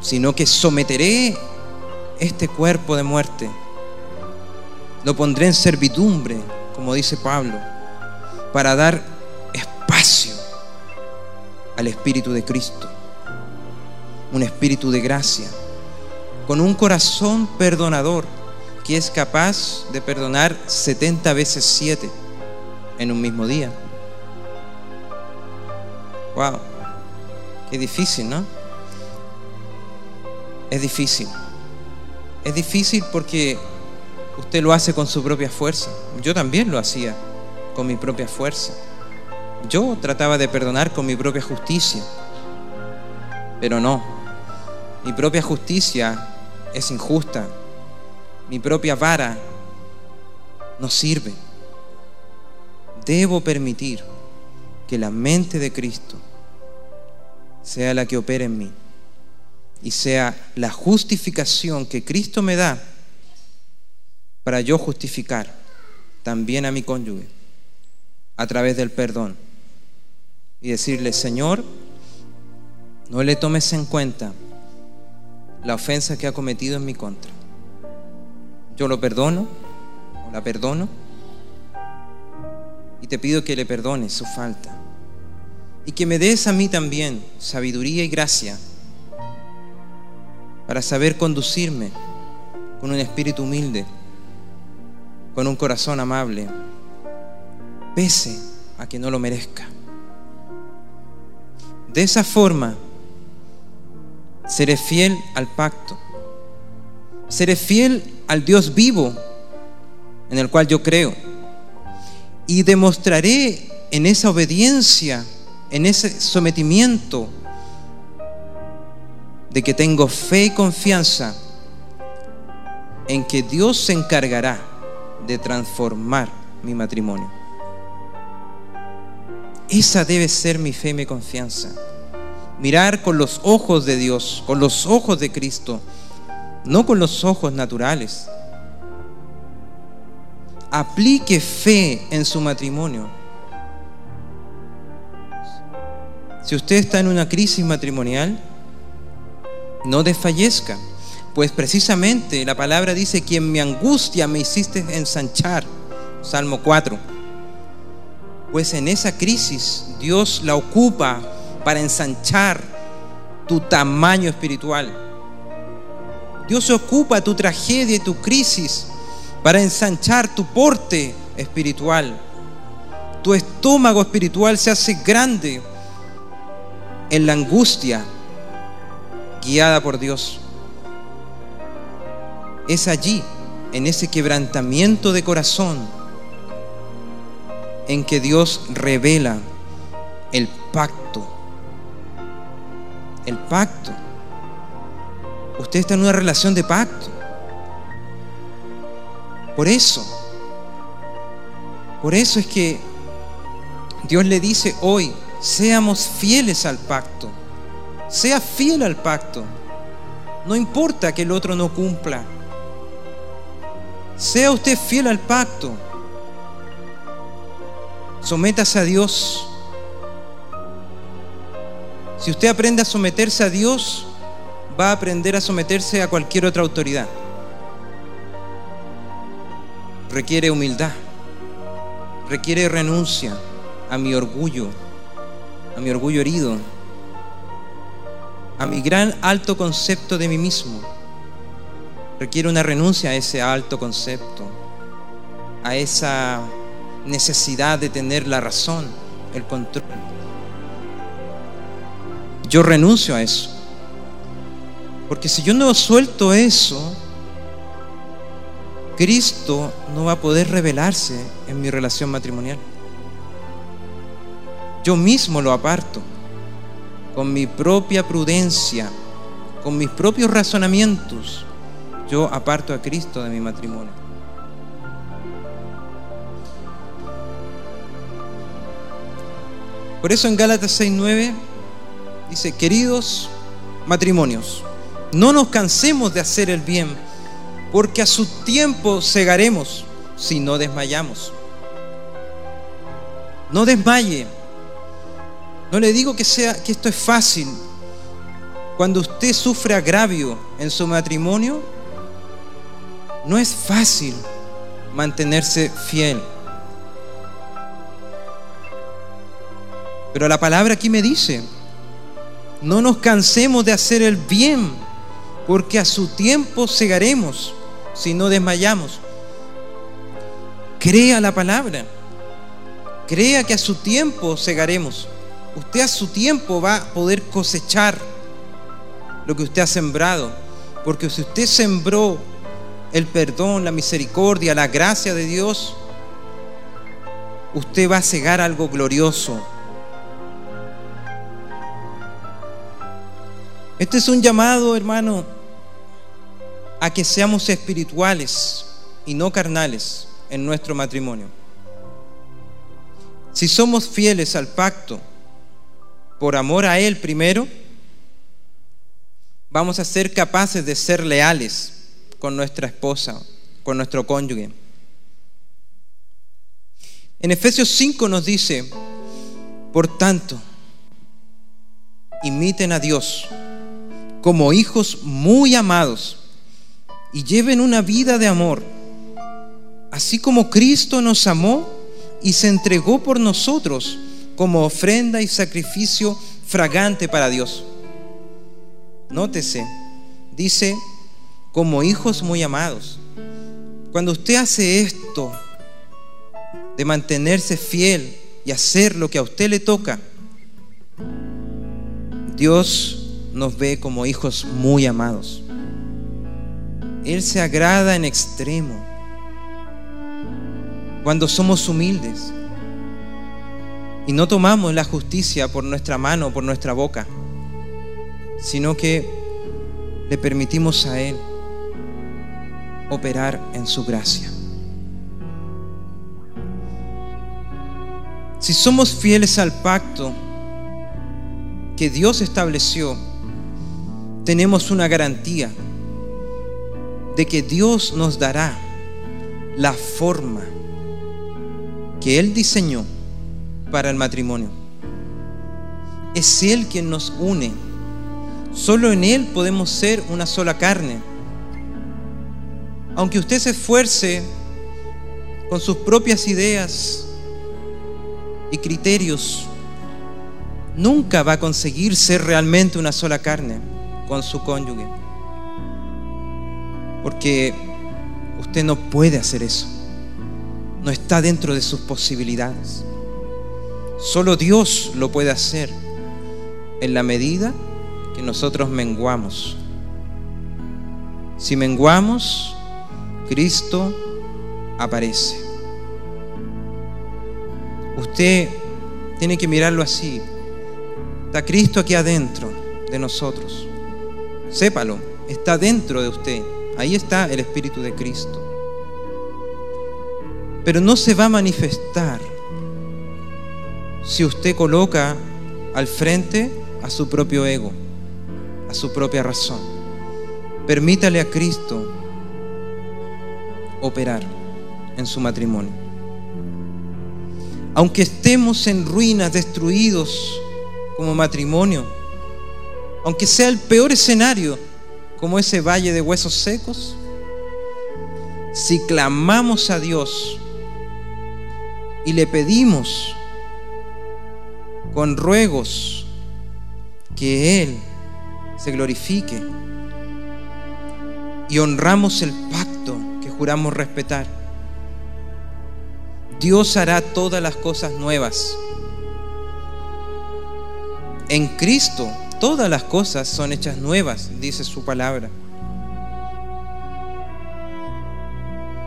sino que someteré este cuerpo de muerte. Lo pondré en servidumbre, como dice Pablo, para dar espacio al Espíritu de Cristo, un espíritu de gracia, con un corazón perdonador que es capaz de perdonar 70 veces 7 en un mismo día. Wow, qué difícil, ¿no? Es difícil. Es difícil porque usted lo hace con su propia fuerza. Yo también lo hacía con mi propia fuerza. Yo trataba de perdonar con mi propia justicia. Pero no. Mi propia justicia es injusta. Mi propia vara no sirve. Debo permitir que la mente de Cristo sea la que opere en mí y sea la justificación que Cristo me da para yo justificar también a mi cónyuge a través del perdón y decirle, Señor, no le tomes en cuenta la ofensa que ha cometido en mi contra. Yo lo perdono o la perdono y te pido que le perdones su falta y que me des a mí también sabiduría y gracia para saber conducirme con un espíritu humilde, con un corazón amable, pese a que no lo merezca. De esa forma, seré fiel al pacto, seré fiel al Dios vivo en el cual yo creo y demostraré en esa obediencia, en ese sometimiento, de que tengo fe y confianza en que Dios se encargará de transformar mi matrimonio. Esa debe ser mi fe y mi confianza. Mirar con los ojos de Dios, con los ojos de Cristo, no con los ojos naturales. Aplique fe en su matrimonio. Si usted está en una crisis matrimonial, no desfallezca, pues precisamente la palabra dice, quien me angustia me hiciste ensanchar, Salmo 4. Pues en esa crisis Dios la ocupa para ensanchar tu tamaño espiritual. Dios ocupa tu tragedia y tu crisis para ensanchar tu porte espiritual. Tu estómago espiritual se hace grande en la angustia guiada por Dios. Es allí, en ese quebrantamiento de corazón, en que Dios revela el pacto. El pacto. Usted está en una relación de pacto. Por eso, por eso es que Dios le dice hoy, seamos fieles al pacto. Sea fiel al pacto. No importa que el otro no cumpla. Sea usted fiel al pacto. Sométase a Dios. Si usted aprende a someterse a Dios, va a aprender a someterse a cualquier otra autoridad. Requiere humildad, requiere renuncia a mi orgullo, a mi orgullo herido, a mi gran alto concepto de mí mismo. Requiere una renuncia a ese alto concepto, a esa necesidad de tener la razón, el control. Yo renuncio a eso. Porque si yo no suelto eso, Cristo no va a poder revelarse en mi relación matrimonial. Yo mismo lo aparto con mi propia prudencia, con mis propios razonamientos. Yo aparto a Cristo de mi matrimonio. Por eso en Gálatas 6:9 dice, queridos matrimonios, no nos cansemos de hacer el bien, porque a su tiempo cegaremos si no desmayamos. No desmaye. No le digo que sea que esto es fácil. Cuando usted sufre agravio en su matrimonio, no es fácil mantenerse fiel. Pero la palabra aquí me dice, no nos cansemos de hacer el bien, porque a su tiempo cegaremos si no desmayamos. Crea la palabra. Crea que a su tiempo cegaremos. Usted a su tiempo va a poder cosechar lo que usted ha sembrado. Porque si usted sembró el perdón, la misericordia, la gracia de Dios, usted va a cegar algo glorioso Este es un llamado, hermano, a que seamos espirituales y no carnales en nuestro matrimonio. Si somos fieles al pacto por amor a Él primero, vamos a ser capaces de ser leales con nuestra esposa, con nuestro cónyuge. En Efesios 5 nos dice, por tanto, imiten a Dios como hijos muy amados y lleven una vida de amor, así como Cristo nos amó y se entregó por nosotros como ofrenda y sacrificio fragante para Dios. Nótese, dice, como hijos muy amados. Cuando usted hace esto de mantenerse fiel y hacer lo que a usted le toca, Dios nos ve como hijos muy amados. Él se agrada en extremo cuando somos humildes y no tomamos la justicia por nuestra mano, por nuestra boca, sino que le permitimos a Él operar en su gracia. Si somos fieles al pacto que Dios estableció, tenemos una garantía de que Dios nos dará la forma que Él diseñó para el matrimonio. Es Él quien nos une. Solo en Él podemos ser una sola carne. Aunque usted se esfuerce con sus propias ideas y criterios, nunca va a conseguir ser realmente una sola carne con su cónyuge. Porque usted no puede hacer eso. No está dentro de sus posibilidades. Solo Dios lo puede hacer en la medida que nosotros menguamos. Si menguamos, Cristo aparece. Usted tiene que mirarlo así. Está Cristo aquí adentro de nosotros. Sépalo, está dentro de usted. Ahí está el Espíritu de Cristo. Pero no se va a manifestar si usted coloca al frente a su propio ego, a su propia razón. Permítale a Cristo operar en su matrimonio. Aunque estemos en ruinas, destruidos como matrimonio, aunque sea el peor escenario, como ese valle de huesos secos, si clamamos a Dios y le pedimos con ruegos que Él se glorifique y honramos el pacto que juramos respetar, Dios hará todas las cosas nuevas. En Cristo todas las cosas son hechas nuevas, dice su palabra.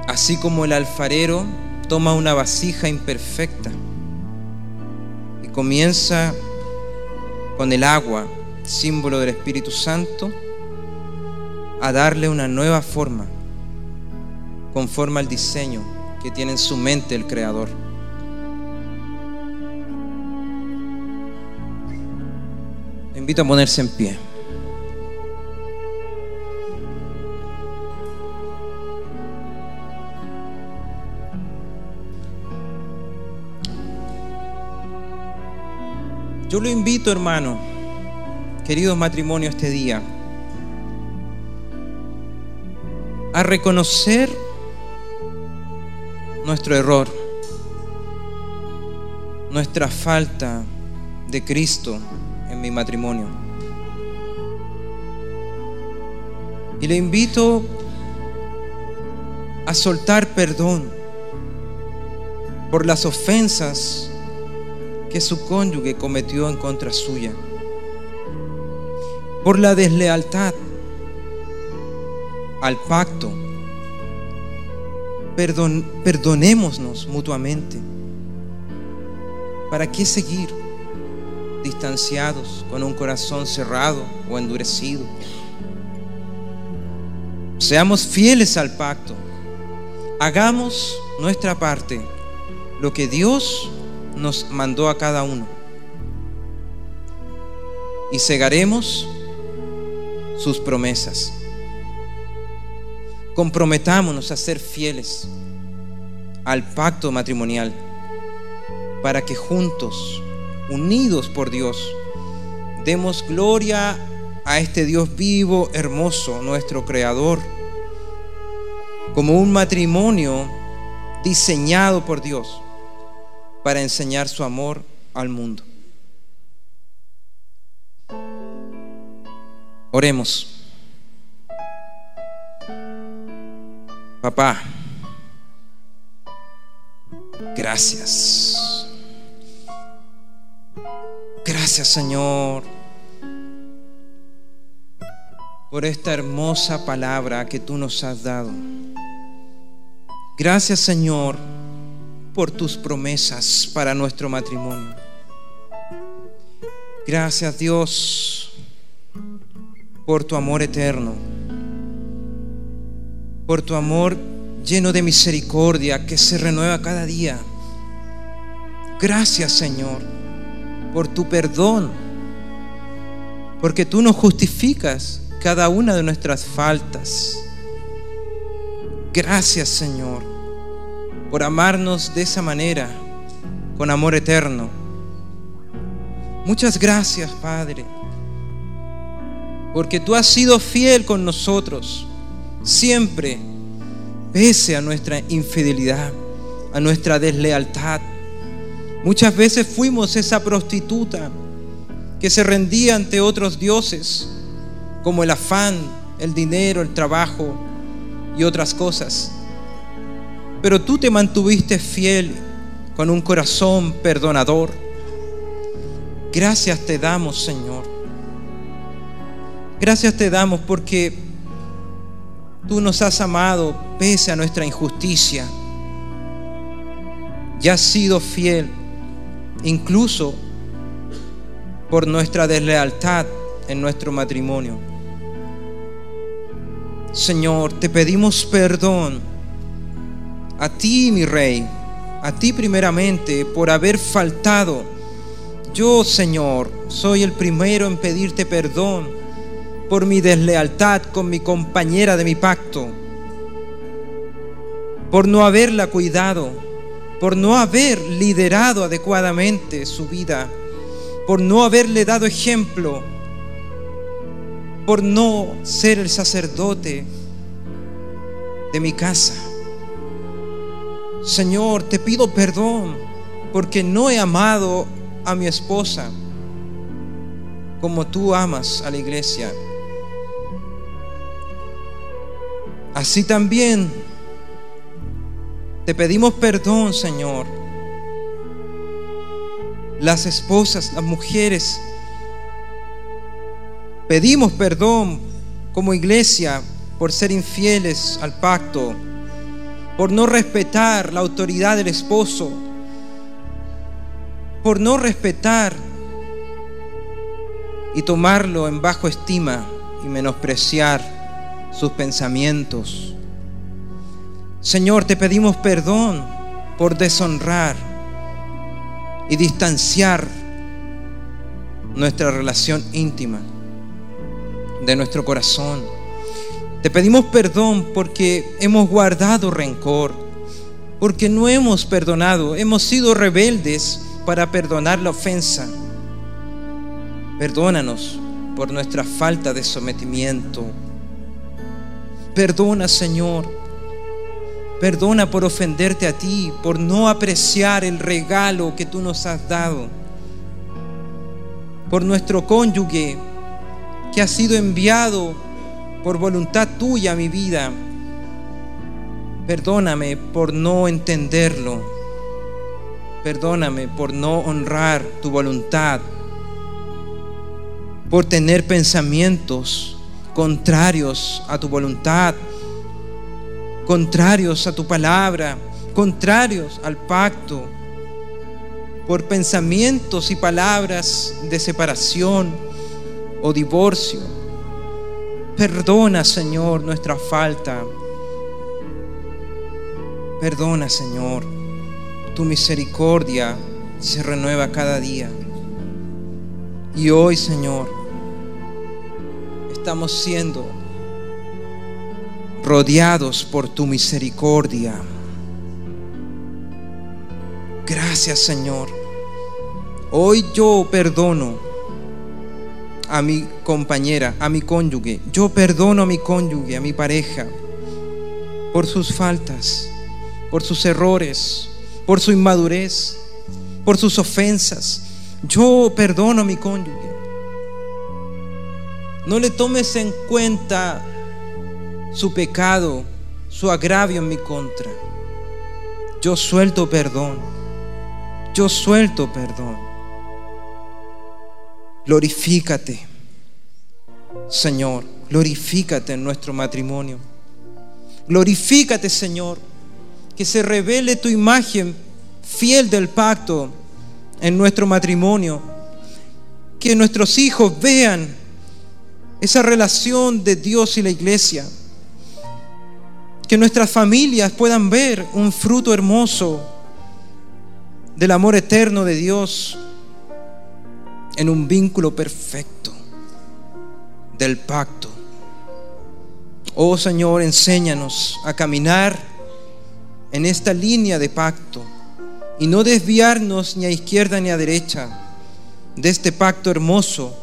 Así como el alfarero toma una vasija imperfecta y comienza con el agua, símbolo del Espíritu Santo, a darle una nueva forma, conforme al diseño que tiene en su mente el Creador. Invito a ponerse en pie. Yo lo invito, hermano, queridos matrimonios, este día, a reconocer nuestro error, nuestra falta de Cristo en mi matrimonio. Y le invito a soltar perdón por las ofensas que su cónyuge cometió en contra suya, por la deslealtad al pacto. Perdon, perdonémonos mutuamente. ¿Para qué seguir distanciados con un corazón cerrado o endurecido? Seamos fieles al pacto. Hagamos nuestra parte, lo que Dios nos mandó a cada uno. Y cegaremos sus promesas. Comprometámonos a ser fieles al pacto matrimonial para que juntos, unidos por Dios, demos gloria a este Dios vivo, hermoso, nuestro Creador, como un matrimonio diseñado por Dios para enseñar su amor al mundo. Oremos. Papá, gracias. Gracias Señor por esta hermosa palabra que tú nos has dado. Gracias Señor por tus promesas para nuestro matrimonio. Gracias Dios por tu amor eterno, por tu amor lleno de misericordia que se renueva cada día. Gracias Señor por tu perdón, porque tú nos justificas cada una de nuestras faltas. Gracias Señor por amarnos de esa manera, con amor eterno. Muchas gracias, Padre, porque tú has sido fiel con nosotros, siempre, pese a nuestra infidelidad, a nuestra deslealtad. Muchas veces fuimos esa prostituta que se rendía ante otros dioses, como el afán, el dinero, el trabajo y otras cosas. Pero tú te mantuviste fiel con un corazón perdonador. Gracias te damos, Señor. Gracias te damos porque tú nos has amado pese a nuestra injusticia. Y has sido fiel incluso por nuestra deslealtad en nuestro matrimonio. Señor, te pedimos perdón a ti, mi rey, a ti primeramente por haber faltado. Yo, Señor, soy el primero en pedirte perdón por mi deslealtad con mi compañera de mi pacto, por no haberla cuidado, por no haber liderado adecuadamente su vida por no haberle dado ejemplo, por no ser el sacerdote de mi casa. Señor, te pido perdón porque no he amado a mi esposa como tú amas a la iglesia. Así también te pedimos perdón, Señor, las esposas, las mujeres. Pedimos perdón como iglesia por ser infieles al pacto, por no respetar la autoridad del esposo, por no respetar y tomarlo en bajo estima y menospreciar sus pensamientos. Señor, te pedimos perdón por deshonrar y distanciar nuestra relación íntima de nuestro corazón. Te pedimos perdón porque hemos guardado rencor, porque no hemos perdonado, hemos sido rebeldes para perdonar la ofensa. Perdónanos por nuestra falta de sometimiento. Perdona, Señor Perdona por ofenderte a ti, por no apreciar el regalo que tú nos has dado. Por nuestro cónyuge que ha sido enviado por voluntad tuya a mi vida. Perdóname por no entenderlo. Perdóname por no honrar tu voluntad. Por tener pensamientos contrarios a tu voluntad contrarios a tu palabra, contrarios al pacto, por pensamientos y palabras de separación o divorcio. Perdona, Señor, nuestra falta. Perdona, Señor. Tu misericordia se renueva cada día. Y hoy, Señor, estamos siendo rodeados por tu misericordia. Gracias Señor. Hoy yo perdono a mi compañera, a mi cónyuge. Yo perdono a mi cónyuge, a mi pareja, por sus faltas, por sus errores, por su inmadurez, por sus ofensas. Yo perdono a mi cónyuge. No le tomes en cuenta su pecado, su agravio en mi contra. Yo suelto perdón. Yo suelto perdón. Glorifícate, Señor. Glorifícate en nuestro matrimonio. Glorifícate, Señor. Que se revele tu imagen fiel del pacto en nuestro matrimonio. Que nuestros hijos vean esa relación de Dios y la iglesia que nuestras familias puedan ver un fruto hermoso del amor eterno de Dios en un vínculo perfecto del pacto. Oh Señor, enséñanos a caminar en esta línea de pacto y no desviarnos ni a izquierda ni a derecha de este pacto hermoso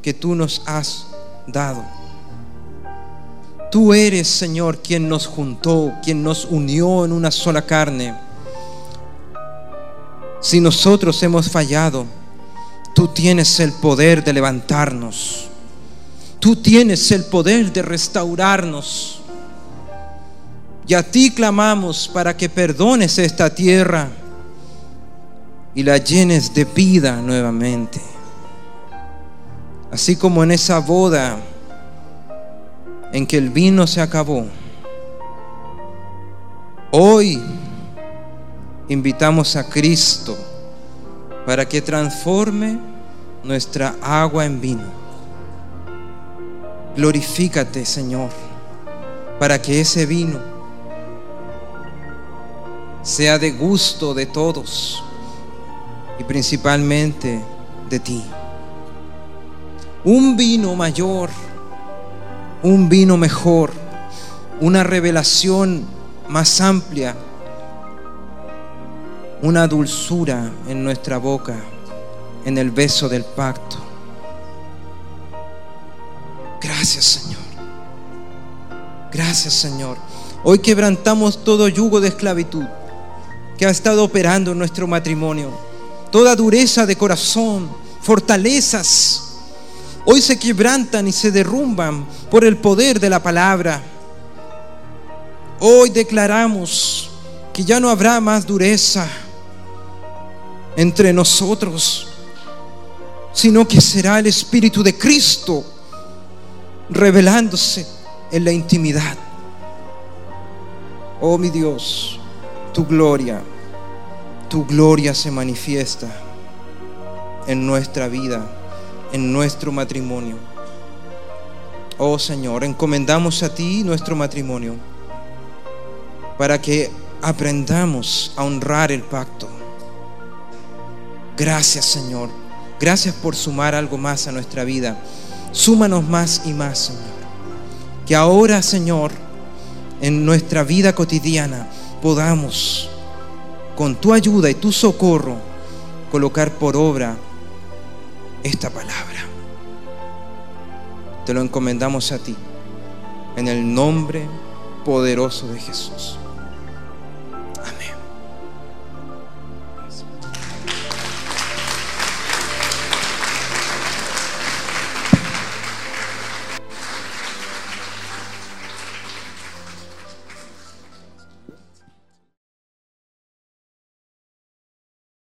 que tú nos has dado. Tú eres, Señor, quien nos juntó, quien nos unió en una sola carne. Si nosotros hemos fallado, Tú tienes el poder de levantarnos. Tú tienes el poder de restaurarnos. Y a ti clamamos para que perdones esta tierra y la llenes de vida nuevamente. Así como en esa boda en que el vino se acabó. Hoy invitamos a Cristo para que transforme nuestra agua en vino. Glorifícate, Señor, para que ese vino sea de gusto de todos y principalmente de ti. Un vino mayor, un vino mejor, una revelación más amplia, una dulzura en nuestra boca, en el beso del pacto. Gracias Señor. Gracias Señor. Hoy quebrantamos todo yugo de esclavitud que ha estado operando en nuestro matrimonio. Toda dureza de corazón, fortalezas. Hoy se quebrantan y se derrumban por el poder de la palabra. Hoy declaramos que ya no habrá más dureza entre nosotros, sino que será el Espíritu de Cristo revelándose en la intimidad. Oh mi Dios, tu gloria, tu gloria se manifiesta en nuestra vida, nuestro matrimonio. Oh Señor, encomendamos a ti nuestro matrimonio para que aprendamos a honrar el pacto. Gracias Señor, gracias por sumar algo más a nuestra vida. Súmanos más y más, Señor. Que ahora, Señor, en nuestra vida cotidiana podamos, con tu ayuda y tu socorro, colocar por obra esta palabra. Te lo encomendamos a ti, en el nombre poderoso de Jesús.